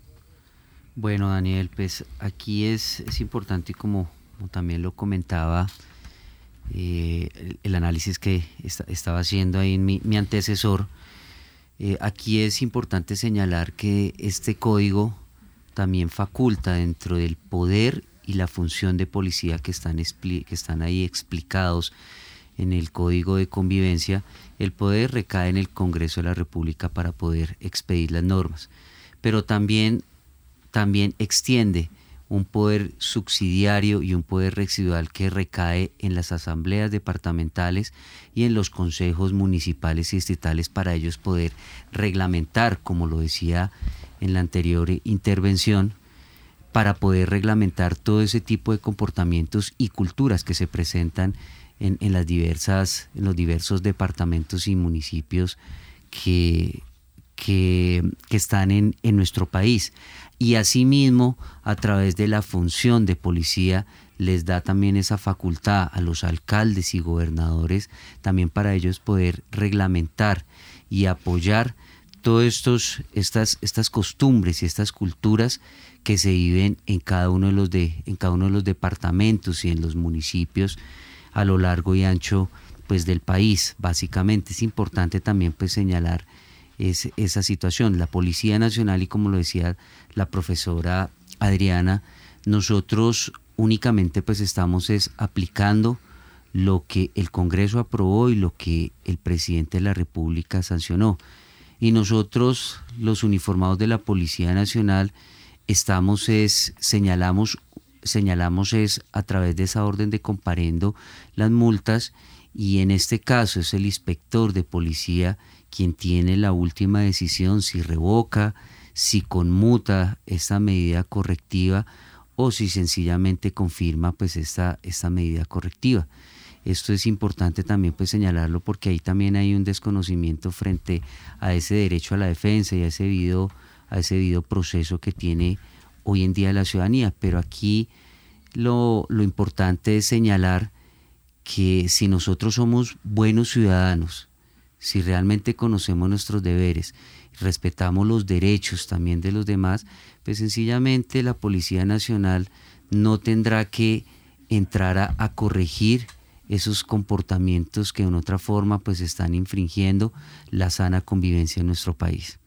Bueno, Daniel, pues aquí es, importante, como, como, también lo comentaba, eh, el, análisis que estaba haciendo ahí mi, mi antecesor, eh, aquí es importante señalar que este código también faculta dentro del poder y la función de policía que están, que están ahí explicados en el Código de Convivencia, el poder recae en el Congreso de la República para poder expedir las normas. Pero también también extiende un poder subsidiario y un poder residual que recae en las asambleas departamentales y en los consejos municipales y estatales para ellos poder reglamentar, como lo decía en la anterior intervención, para poder reglamentar todo ese tipo de comportamientos y culturas que se presentan en, las diversas, en los diversos departamentos y municipios que, que, están en, en, nuestro país. y asimismo a través de la función de policía les da también esa facultad a los alcaldes y gobernadores también para ellos poder reglamentar y apoyar todas estos, estas, estas costumbres y estas culturas que se viven en cada uno de los de, en cada uno de los departamentos y en los municipios a lo largo y ancho pues del país. Básicamente es importante también pues señalar esa situación. La Policía Nacional y como lo decía la profesora Adriana, nosotros únicamente pues estamos es aplicando lo que el Congreso aprobó y lo que el presidente de la República sancionó. Y nosotros, los uniformados de la Policía Nacional, estamos es, señalamos, señalamos es a través de esa orden de comparendo las multas y en este caso es el inspector de policía quien tiene la última decisión si revoca, si conmuta esta medida correctiva o si sencillamente confirma pues esta, esta medida correctiva. Esto es importante también pues señalarlo porque ahí también hay un desconocimiento frente a ese derecho a la defensa y a ese debido, a ese debido proceso que tiene hoy en día la ciudadanía. Pero aquí lo, lo importante es señalar que si nosotros somos buenos ciudadanos, si realmente conocemos nuestros deberes, respetamos los derechos también de los demás, pues sencillamente la Policía Nacional no tendrá que entrar a, corregir esos comportamientos que en otra forma pues están infringiendo la sana convivencia en nuestro país.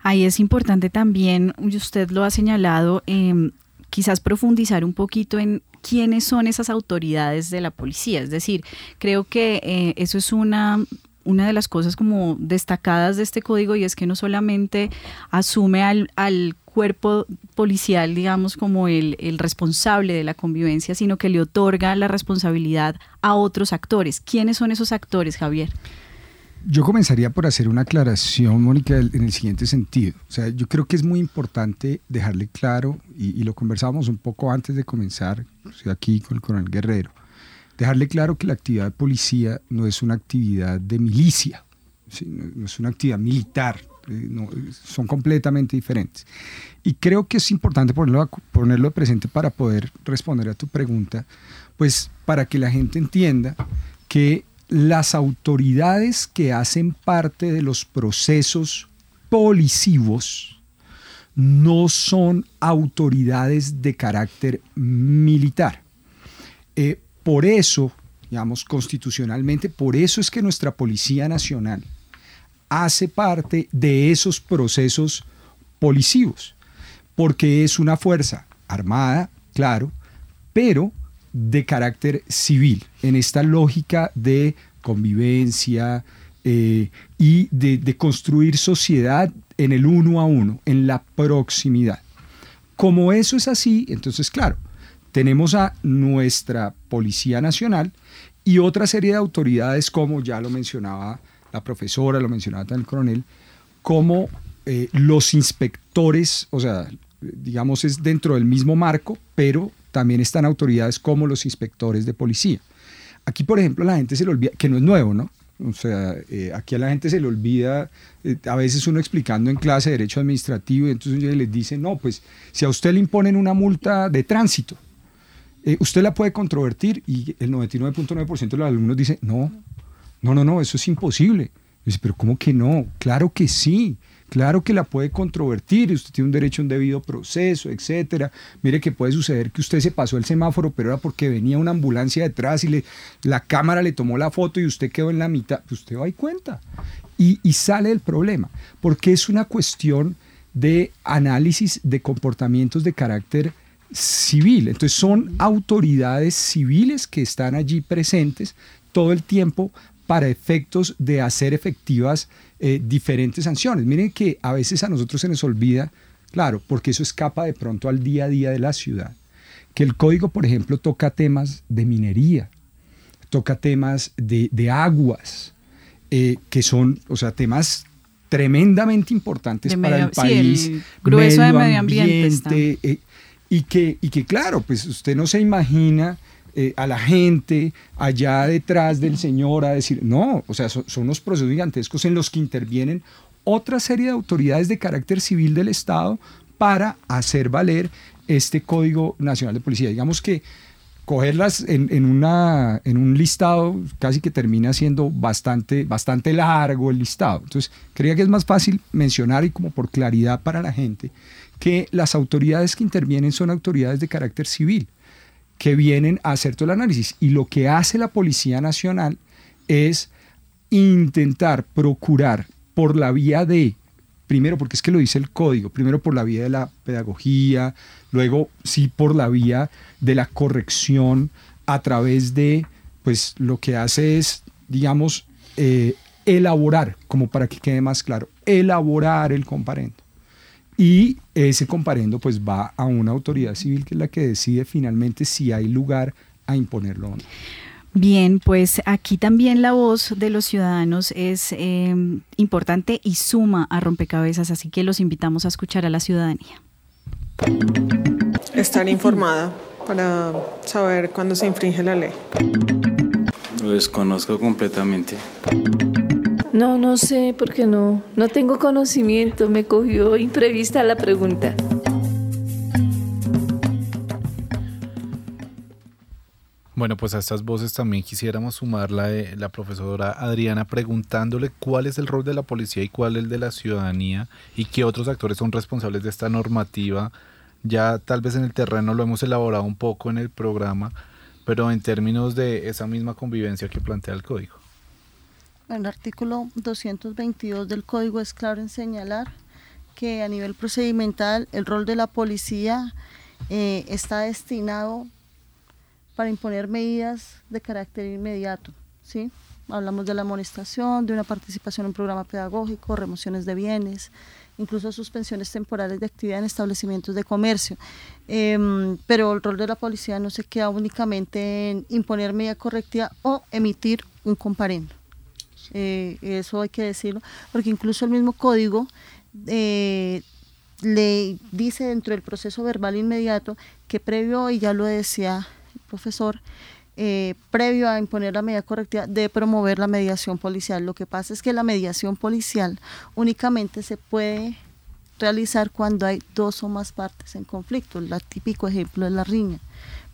Ahí es importante también, usted lo ha señalado, em, quizás profundizar un poquito en quiénes son esas autoridades de la policía. Es decir, creo que eh, eso es una una de las cosas como destacadas de este código y es que no solamente asume al, cuerpo policial, digamos, como el, responsable de la convivencia, sino que le otorga la responsabilidad a otros actores. ¿Quiénes son esos actores, Javier? Yo comenzaría por hacer una aclaración, Mónica, en el siguiente sentido. O sea, yo creo que es muy importante dejarle claro, y, y lo conversábamos un poco antes de comenzar, estoy aquí con el coronel Guerrero, dejarle claro que la actividad de policía no es una actividad de milicia, no, es una actividad militar, eh, son completamente diferentes. Y creo que es importante ponerlo, ponerlo presente para poder responder a tu pregunta, pues para que la gente entienda que las autoridades que hacen parte de los procesos policivos no son autoridades de carácter militar. Eh, por eso, digamos, constitucionalmente, por eso es que nuestra Policía Nacional hace parte de esos procesos policivos, porque es una fuerza armada, claro, pero de carácter civil, en esta lógica de convivencia eh, y de construir sociedad en el uno a uno, en la proximidad. Como eso es así, entonces, claro, tenemos a nuestra Policía Nacional y otra serie de autoridades, como ya lo mencionaba la profesora, lo mencionaba también el coronel, como eh, los inspectores, o sea, digamos es dentro del mismo marco, pero también están autoridades como los inspectores de policía. Aquí, por ejemplo, la gente se le olvida, que no es nuevo, ¿no? O sea, eh, aquí a la gente se le olvida, eh, a veces uno explicando en clase de derecho administrativo, y entonces les dice, no, pues si a usted le imponen una multa de tránsito, eh, usted la puede controvertir y el 99.9% de los alumnos dice, no, no, no, no, eso es imposible. Dice, pero ¿cómo que no? Claro que sí. Claro que la puede controvertir, usted tiene un derecho a un debido proceso, etcétera. Mire que puede suceder que usted se pasó el semáforo, pero era porque venía una ambulancia detrás y le, la cámara le tomó la foto y usted quedó en la mitad. Pues usted va y cuenta. Y, y sale el problema, porque es una cuestión de análisis de comportamientos de carácter civil. Entonces son autoridades civiles que están allí presentes todo el tiempo para efectos de hacer efectivas eh, diferentes sanciones. Miren que a veces a nosotros se nos olvida, claro, porque eso escapa de pronto al día a día de la ciudad, que el código, por ejemplo, toca temas de minería, toca temas de, aguas, eh, que son, o sea, temas tremendamente importantes para el país. grueso de medio ambiente. Eh, y que, y que claro, pues usted no se imagina eh, a la gente allá detrás del Señor a decir, no, o sea, son, unos procesos gigantescos en los que intervienen otra serie de autoridades de carácter civil del Estado para hacer valer este Código Nacional de Policía. Digamos que cogerlas en, una, en un listado casi que termina siendo bastante, bastante largo el listado. Entonces, creía que es más fácil mencionar y como por claridad para la gente que las autoridades que intervienen son autoridades de carácter civil que vienen a hacer todo el análisis. Y lo que hace la Policía Nacional es intentar procurar por la vía de, primero porque es que lo dice el código, primero por la vía de la pedagogía, luego sí por la vía de la corrección a través de, pues lo que hace es, digamos, eh, elaborar, como para que quede más claro, elaborar el comparendo. Y ese comparendo pues va a una autoridad civil que es la que decide finalmente si hay lugar a imponerlo o no. Bien, pues aquí también la voz de los ciudadanos es em, importante y suma a rompecabezas, así que los invitamos a escuchar a la ciudadanía. Estar informada para saber cuándo se infringe la ley. Lo desconozco completamente. No, no sé, porque no, no tengo conocimiento, me cogió imprevista la pregunta. Bueno, pues a estas voces también quisiéramos sumar la de la profesora Adriana preguntándole cuál es el rol de la policía y cuál es el de la ciudadanía y qué otros actores son responsables de esta normativa. Ya tal vez en el terreno lo hemos elaborado un poco en el programa, pero en términos de esa misma convivencia que plantea el código. El artículo 222 del código es claro en señalar que a nivel procedimental el rol de la policía eh, está destinado para imponer medidas de carácter inmediato. ¿sí? Hablamos de la amonestación, de una participación en un programa pedagógico, remociones de bienes, incluso suspensiones temporales de actividad en establecimientos de comercio. Em, pero el rol de la policía no se queda únicamente en imponer medida correctiva o emitir un comparendo. Eh, eso hay que decirlo, porque incluso el mismo código eh, le dice dentro del proceso verbal inmediato que previo, y ya lo decía el profesor, eh, previo a imponer la medida correctiva, de promover la mediación policial. Lo que pasa es que la mediación policial únicamente se puede realizar cuando hay dos o más partes en conflicto. El típico ejemplo es la riña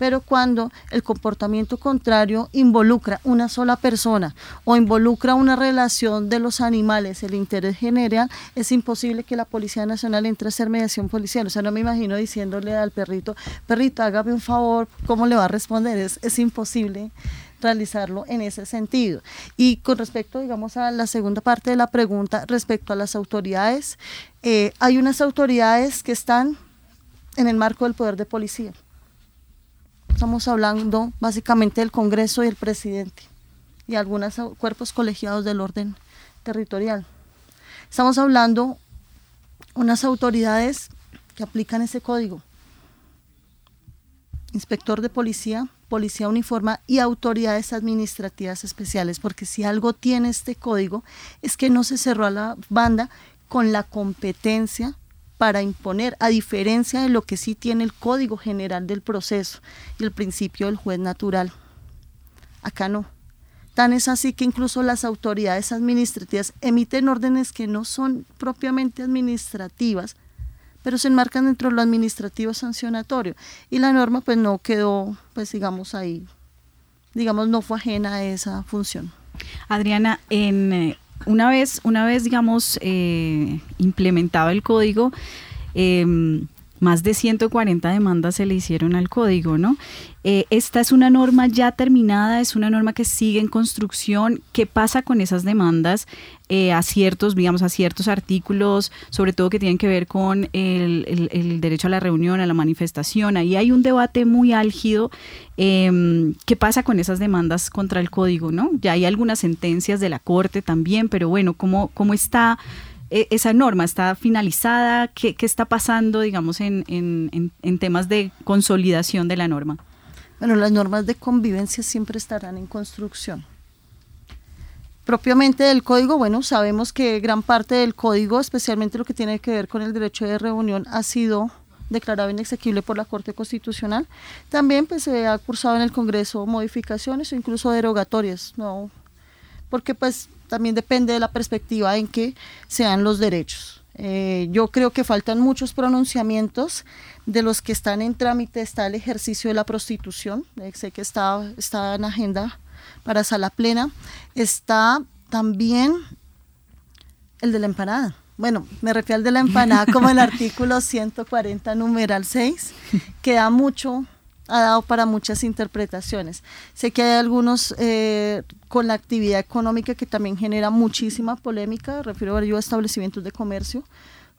pero cuando el comportamiento contrario involucra una sola persona o involucra una relación de los animales, el interés general, es imposible que la Policía Nacional entre a hacer mediación policial. O sea, no me imagino diciéndole al perrito, perrito, hágame un favor, ¿cómo le va a responder? Es, es imposible realizarlo en ese sentido. Y con respecto, digamos, a la segunda parte de la pregunta, respecto a las autoridades, eh, hay unas autoridades que están en el marco del poder de policía. Estamos hablando básicamente del Congreso y el presidente y algunos cuerpos colegiados del orden territorial. Estamos hablando unas autoridades que aplican ese código. Inspector de policía, policía uniforma y autoridades administrativas especiales, porque si algo tiene este código es que no se cerró a la banda con la competencia para imponer, a diferencia de lo que sí tiene el Código General del Proceso y el principio del juez natural. Acá no. Tan es así que incluso las autoridades administrativas emiten órdenes que no son propiamente administrativas, pero se enmarcan dentro de lo administrativo sancionatorio. Y la norma pues no quedó, pues digamos ahí, digamos no fue ajena a esa función. Adriana, en eh, una vez, una vez digamos, eh, implementado el código, em, más de 140 demandas se le hicieron al código, ¿no? Eh, esta es una norma ya terminada, es una norma que sigue en construcción. ¿Qué pasa con esas demandas eh, a ciertos, digamos, a ciertos artículos, sobre todo que tienen que ver con el, derecho a la reunión, a la manifestación? Ahí hay un debate muy álgido. Em, ¿Qué pasa con esas demandas contra el código, no? Ya hay algunas sentencias de la Corte también, pero bueno, ¿cómo, cómo está? E, esa norma está finalizada? ¿Qué, está pasando, digamos, en, en, temas de consolidación de la norma? Bueno, las normas de convivencia siempre estarán en construcción. Propiamente del código, bueno, sabemos que gran parte del código, especialmente lo que tiene que ver con el derecho de reunión, ha sido declarado inexequible por la Corte Constitucional. También pues, se ha cursado en el Congreso modificaciones o incluso derogatorias, ¿no? porque pues también depende de la perspectiva en que sean los derechos. Eh, yo creo que faltan muchos pronunciamientos. De los que están en trámite está el ejercicio de la prostitución. Eh, sé que está, está en agenda para sala plena. Está también el de la empanada. Bueno, me refiero al de la empanada como el artículo 140, numeral 6, que da mucho, ha dado para muchas interpretaciones. Sé que hay algunos eh, con la actividad económica que también genera muchísima polémica, refiero yo a establecimientos de comercio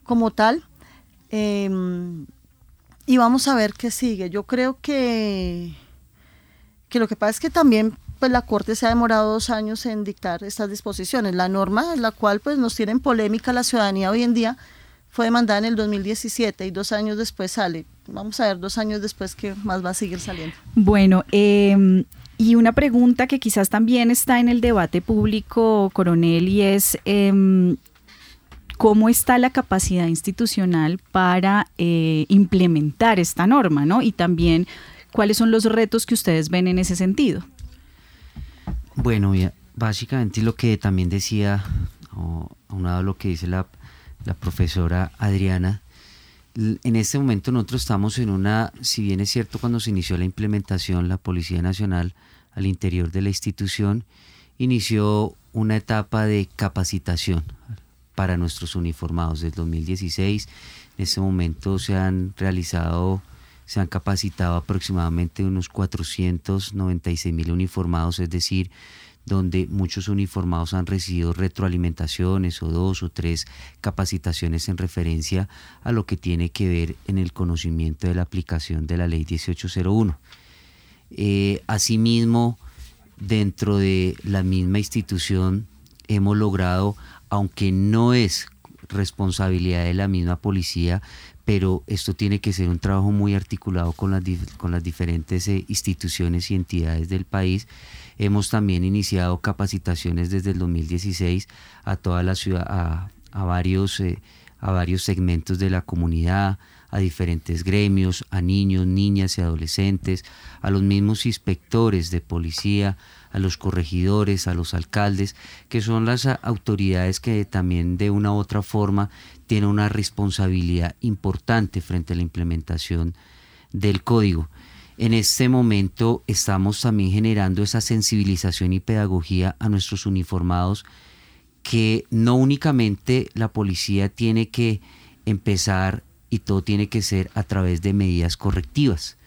como tal. Em, y vamos a ver qué sigue. Yo creo que, que lo que pasa es que también pues la Corte se ha demorado dos años en dictar estas disposiciones. La norma en la cual pues nos tienen polémica la ciudadanía hoy en día fue demandada en el 2017 y dos años después sale. Vamos a ver dos años después qué más va a seguir saliendo. Bueno, em, y una pregunta que quizás también está en el debate público, coronel, y es em, cómo está la capacidad institucional para eh, implementar esta norma, ¿no? Y también cuáles son los retos que ustedes ven en ese sentido. Bueno, básicamente lo que también decía, o a un lado lo que dice la, la profesora Adriana, en este momento nosotros estamos en una, si bien es cierto cuando se inició la implementación, la Policía Nacional al interior de la institución inició una etapa de capacitación para nuestros uniformados desde 2016. En este momento se han realizado se han capacitado aproximadamente unos 496 mil uniformados, es decir, donde muchos uniformados han recibido retroalimentaciones o dos o tres capacitaciones en referencia a lo que tiene que ver en el conocimiento de la aplicación de la ley 1801. Eh, asimismo, dentro de la misma institución hemos logrado, aunque no es responsabilidad de la misma policía, pero esto tiene que ser un trabajo muy articulado con las, con las diferentes eh, instituciones y entidades del país. Hemos también iniciado capacitaciones desde el 2016 a toda la ciudad, a, varios, eh, a varios segmentos de la comunidad, a diferentes gremios, a niños, niñas y adolescentes, a los mismos inspectores de policía, a los corregidores, a los alcaldes, que son las autoridades que también de una u otra forma tienen una responsabilidad importante frente a la implementación del código. En este momento estamos también generando esa sensibilización y pedagogía a nuestros uniformados que no únicamente la policía tiene que empezar y todo tiene que ser a través de medidas correctivas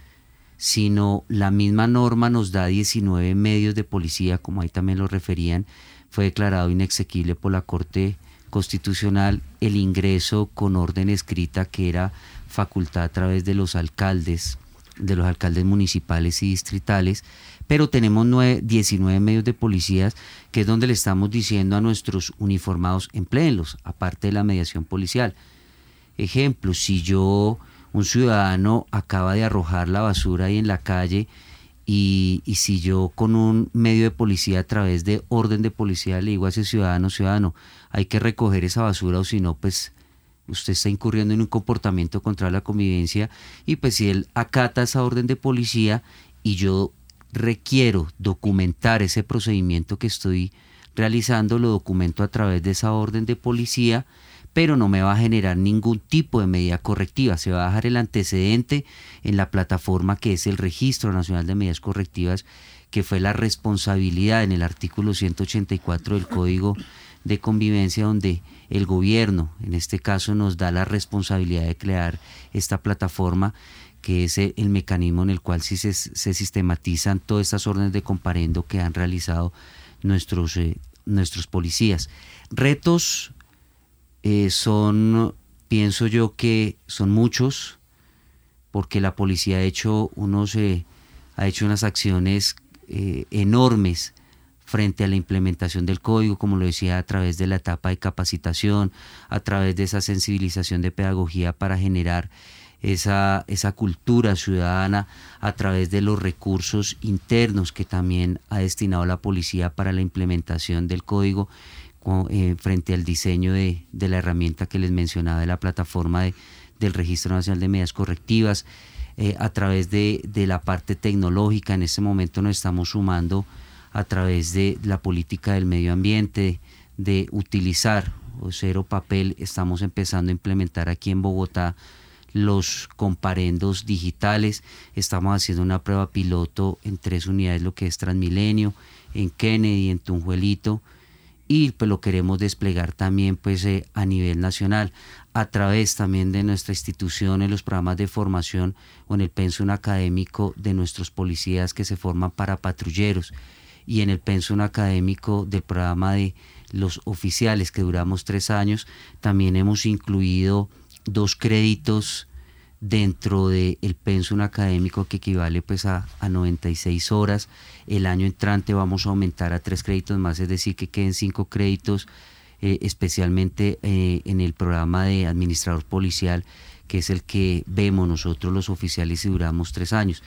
sino la misma norma nos da 19 medios de policía, como ahí también lo referían, fue declarado inexequible por la Corte Constitucional el ingreso con orden escrita que era facultad a través de los alcaldes, de los alcaldes municipales y distritales, pero tenemos 19 medios de policías que es donde le estamos diciendo a nuestros uniformados empleenlos, aparte de la mediación policial. Ejemplo, si yo un ciudadano acaba de arrojar la basura ahí en la calle y, si yo con un medio de policía a través de orden de policía le digo a ese ciudadano, ciudadano, hay que recoger esa basura o si no, pues usted está incurriendo en un comportamiento contra la convivencia y pues si él acata esa orden de policía y yo requiero documentar ese procedimiento que estoy realizando, lo documento a través de esa orden de policía pero no me va a generar ningún tipo de medida correctiva. Se va a dejar el antecedente en la plataforma que es el Registro Nacional de Medidas Correctivas, que fue la responsabilidad en el artículo 184 del Código de Convivencia, donde el gobierno, en este caso, nos da la responsabilidad de crear esta plataforma que es el mecanismo en el cual sí se, sistematizan todas estas órdenes de comparendo que han realizado nuestros, eh, nuestros policías. Retos eh, son, pienso yo que son muchos, porque la policía ha hecho, unos, eh, ha hecho unas acciones enormes frente a la implementación del código, como lo decía, a través de la etapa de capacitación, a través de esa sensibilización de pedagogía para generar esa, esa cultura ciudadana a través de los recursos internos que también ha destinado la policía para la implementación del código eh, frente al diseño de, la herramienta que les mencionaba de la plataforma del Registro Nacional de Medidas Correctivas, eh, a través de, la parte tecnológica. En este momento nos estamos sumando a través de la política del medio ambiente, de utilizar o cero papel. Estamos empezando a implementar aquí en Bogotá los comparendos digitales. Estamos haciendo una prueba piloto en tres unidades, lo que es Transmilenio, en Kennedy, en Tunjuelito, y pues lo queremos desplegar también pues eh, a nivel nacional a través también de nuestra institución en los programas de formación o en el pensum académico de nuestros policías que se forman para patrulleros y en el pensum académico del programa de los oficiales que duramos tres años también hemos incluido dos créditos dentro del el pensum académico que equivale pues a, a, 96 horas. El año entrante vamos a aumentar a tres créditos más, es decir, que queden cinco créditos, eh, especialmente eh, en el programa de administrador policial, que es el que vemos nosotros los oficiales y duramos tres años.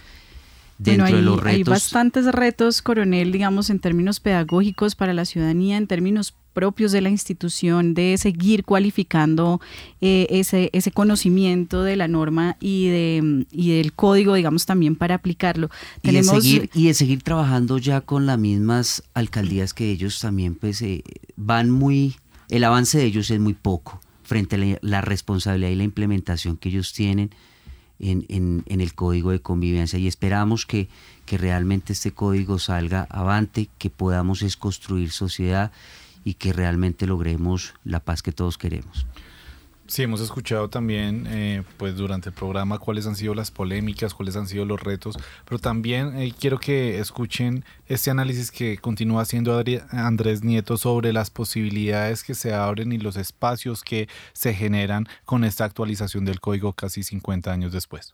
Dentro hay, de los retos, hay bastantes retos, coronel, digamos, en términos pedagógicos para la ciudadanía, en términos propios de la institución de seguir cualificando eh, ese, ese conocimiento de la norma y, de, y del código, digamos, también para aplicarlo. Y, de seguir, y de seguir trabajando ya con las mismas alcaldías que ellos también pues eh, van muy, el avance de ellos es muy poco frente a la, la responsabilidad y la implementación que ellos tienen. En, en, el código de convivencia y esperamos que, que realmente este código salga avante, que podamos es construir sociedad y que realmente logremos la paz que todos queremos. Sí, hemos escuchado también eh, pues durante el programa cuáles han sido las polémicas, cuáles han sido los retos, pero también eh, quiero que escuchen este análisis que continúa haciendo Andrés Nieto sobre las posibilidades que se abren y los espacios que se generan con esta actualización del código casi 50 años después.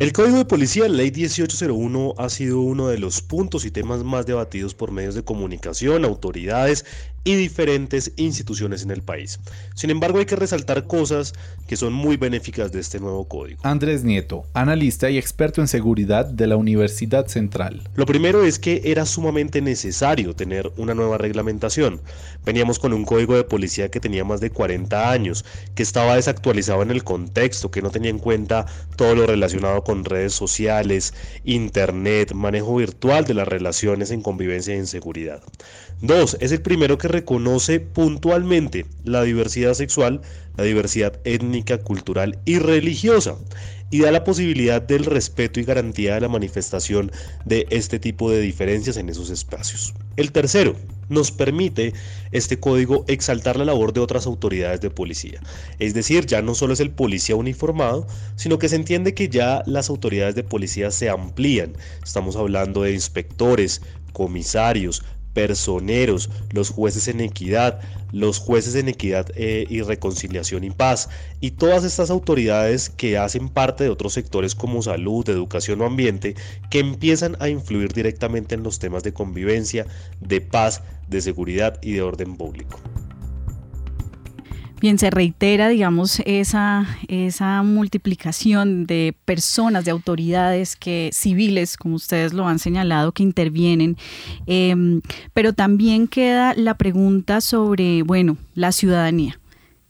El Código de Policía, Ley 1801, ha sido uno de los puntos y temas más debatidos por medios de comunicación, autoridades y diferentes instituciones en el país. Sin embargo, hay que resaltar cosas que son muy benéficas de este nuevo código. Andrés Nieto, analista y experto en seguridad de la Universidad Central. Lo primero es que era sumamente necesario tener una nueva reglamentación. Veníamos con un código de policía que tenía más de 40 años, que estaba desactualizado en el contexto, que no tenía en cuenta todo lo relacionado con redes sociales, internet, manejo virtual de las relaciones en convivencia y en seguridad. Dos, es el primero que reconoce puntualmente la diversidad sexual, la diversidad étnica, cultural y religiosa y da la posibilidad del respeto y garantía de la manifestación de este tipo de diferencias en esos espacios. El tercero, nos permite este código exaltar la labor de otras autoridades de policía. Es decir, ya no solo es el policía uniformado, sino que se entiende que ya las autoridades de policía se amplían. Estamos hablando de inspectores, comisarios, personeros, los jueces en equidad, los jueces en equidad eh, y reconciliación y paz, y todas estas autoridades que hacen parte de otros sectores como salud, educación o ambiente, que empiezan a influir directamente en los temas de convivencia, de paz, de seguridad y de orden público. Bien, se reitera, digamos, esa, esa multiplicación de personas, de autoridades que civiles, como ustedes lo han señalado, que intervienen. Em, pero también queda la pregunta sobre, bueno, la ciudadanía.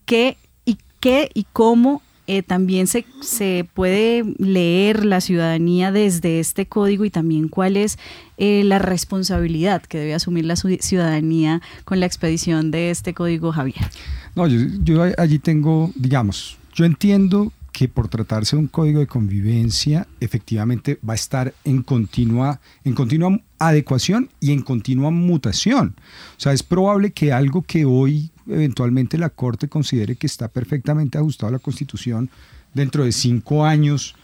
¿Qué y qué y cómo eh, también se, se, puede leer la ciudadanía desde este código y también cuál es eh, la responsabilidad que debe asumir la ciudadanía con la expedición de este código, Javier. No, yo, allí tengo, digamos, yo entiendo que por tratarse de un código de convivencia, efectivamente va a estar en continua, en continua adecuación y en continua mutación. O sea, es probable que algo que hoy eventualmente la Corte considere que está perfectamente ajustado a la Constitución, dentro de cinco años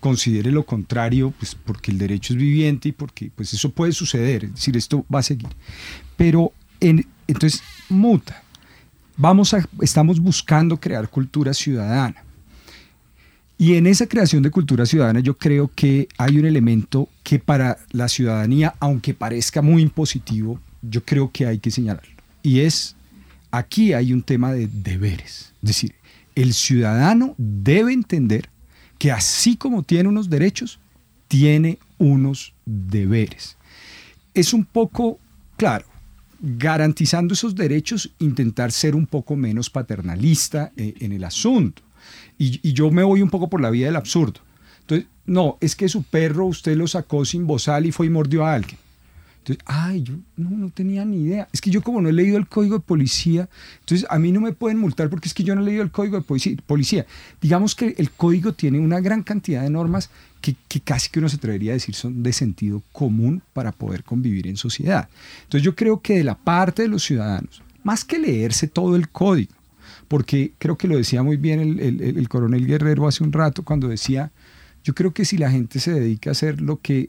considere lo contrario, pues porque el derecho es viviente y porque pues eso puede suceder, es decir, esto va a seguir. Pero en, entonces muta vamos a, estamos buscando crear cultura ciudadana. Y en esa creación de cultura ciudadana yo creo que hay un elemento que para la ciudadanía, aunque parezca muy impositivo, yo creo que hay que señalarlo. Y es, aquí hay un tema de deberes. Es decir, el ciudadano debe entender que así como tiene unos derechos, tiene unos deberes. Es un poco, claro, garantizando esos derechos, intentar ser un poco menos paternalista eh, en el asunto. Y, yo me voy un poco por la vía del absurdo. Entonces, no, es que su perro usted lo sacó sin bozal y fue y mordió a alguien. Entonces, ay, yo no, no tenía ni idea. Es que yo como no he leído el código de policía, entonces a mí no me pueden multar porque es que yo no he leído el código de policía. Digamos que el código tiene una gran cantidad de normas que, casi que uno se atrevería a decir son de sentido común para poder convivir en sociedad. Entonces yo creo que de la parte de los ciudadanos, más que leerse todo el código, porque creo que lo decía muy bien el coronel Guerrero hace un rato cuando decía, yo creo que si la gente se dedica a hacer lo que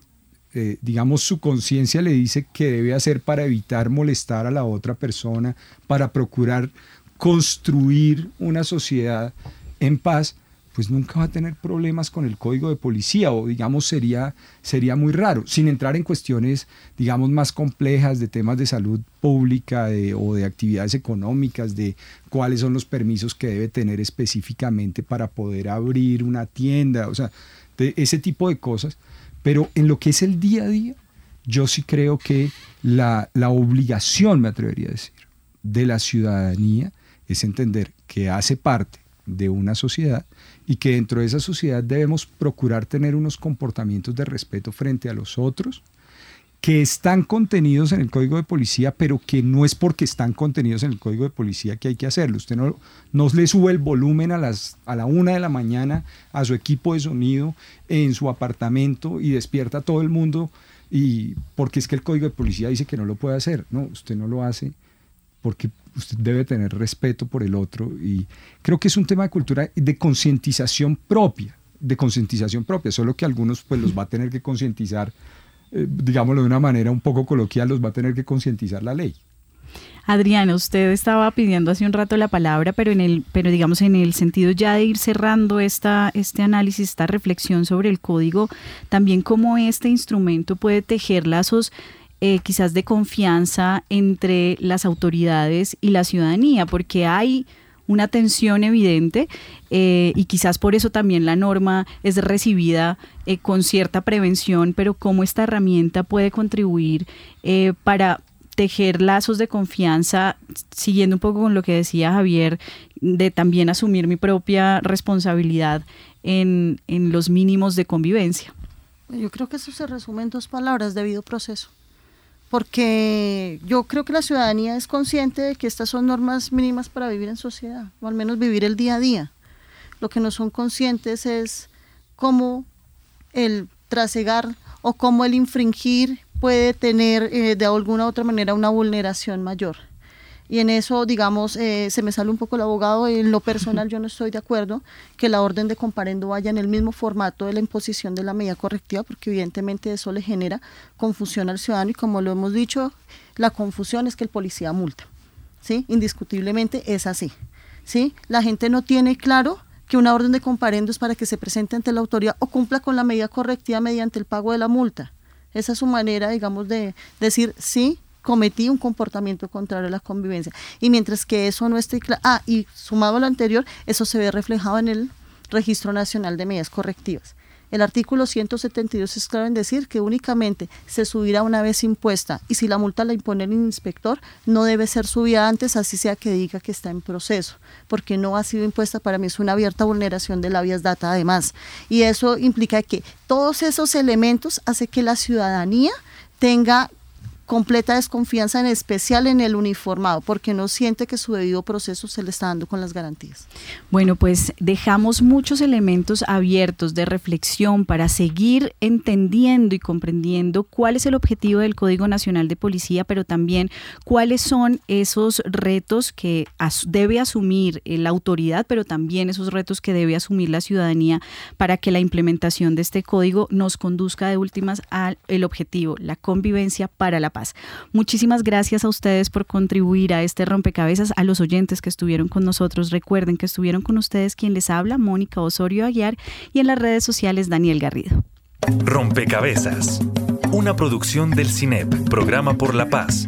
eh, digamos, su conciencia le dice que debe hacer para evitar molestar a la otra persona, para procurar construir una sociedad en paz, pues nunca va a tener problemas con el código de policía o digamos sería, sería muy raro, sin entrar en cuestiones digamos más complejas de temas de salud pública o de actividades económicas, de cuáles son los permisos que debe tener específicamente para poder abrir una tienda, o sea, de ese tipo de cosas pero en lo que es el día a día, yo sí creo que la, obligación, me atrevería a decir, de la ciudadanía es entender que hace parte de una sociedad y que dentro de esa sociedad debemos procurar tener unos comportamientos de respeto frente a los otros, que están contenidos en el código de policía, pero que no es porque están contenidos en el código de policía que hay que hacerlo. Usted no, no le sube el volumen a, las, a la una de la mañana a su equipo de sonido en su apartamento y despierta a todo el mundo y porque es que el código de policía dice que no lo puede hacer. No, usted no lo hace porque usted debe tener respeto por el otro y creo que es un tema de cultura de concientización propia, de concientización propia, solo que algunos pues los va a tener que concientizar eh, digámoslo de una manera un poco coloquial, los va a tener que concientizar la ley. Adriana, usted estaba pidiendo hace un rato la palabra, pero en el, pero digamos en el sentido ya de ir cerrando esta, este análisis, esta reflexión sobre el código, también cómo este instrumento puede tejer lazos eh, quizás de confianza entre las autoridades y la ciudadanía, porque hay una tensión evidente eh, y quizás por eso también la norma es recibida eh, con cierta prevención, pero cómo esta herramienta puede contribuir eh, para tejer lazos de confianza, siguiendo un poco con lo que decía Javier, de también asumir mi propia responsabilidad en, en los mínimos de convivencia. Yo creo que eso se resume en dos palabras, debido proceso porque yo creo que la ciudadanía es consciente de que estas son normas mínimas para vivir en sociedad, o al menos vivir el día a día. Lo que no son conscientes es cómo el trasegar o cómo el infringir puede tener eh, de alguna u otra manera una vulneración mayor y en eso, digamos, eh, se me sale un poco el abogado, en lo personal yo no estoy de acuerdo que la orden de comparendo vaya en el mismo formato de la imposición de la medida correctiva, porque evidentemente eso le genera confusión al ciudadano y como lo hemos dicho, la confusión es que el policía multa, ¿sí? Indiscutiblemente es así, ¿sí? La gente no tiene claro que una orden de comparendo es para que se presente ante la autoridad o cumpla con la medida correctiva mediante el pago de la multa. Esa es su manera, digamos, de decir, sí, cometí un comportamiento contrario a la convivencia. Y mientras que eso no esté claro, ah, y sumado a lo anterior, eso se ve reflejado en el Registro Nacional de Medidas Correctivas. El artículo 172 es claro en decir que únicamente se subirá una vez impuesta y si la multa la impone el inspector, no debe ser subida antes, así sea que diga que está en proceso, porque no ha sido impuesta para mí, es una abierta vulneración de la vías data además. Y eso implica que todos esos elementos hace que la ciudadanía tenga completa desconfianza en especial en el uniformado, porque no siente que su debido proceso se le está dando con las garantías. Bueno, pues dejamos muchos elementos abiertos de reflexión para seguir entendiendo y comprendiendo cuál es el objetivo del Código Nacional de Policía, pero también cuáles son esos retos que debe asumir la autoridad, pero también esos retos que debe asumir la ciudadanía para que la implementación de este código nos conduzca de últimas al objetivo, la convivencia para la Muchísimas gracias a ustedes por contribuir a este rompecabezas, a los oyentes que estuvieron con nosotros. Recuerden que estuvieron con ustedes quien les habla, Mónica Osorio Aguiar, y en las redes sociales Daniel Garrido. Rompecabezas, una producción del CINEP, Programa por la Paz,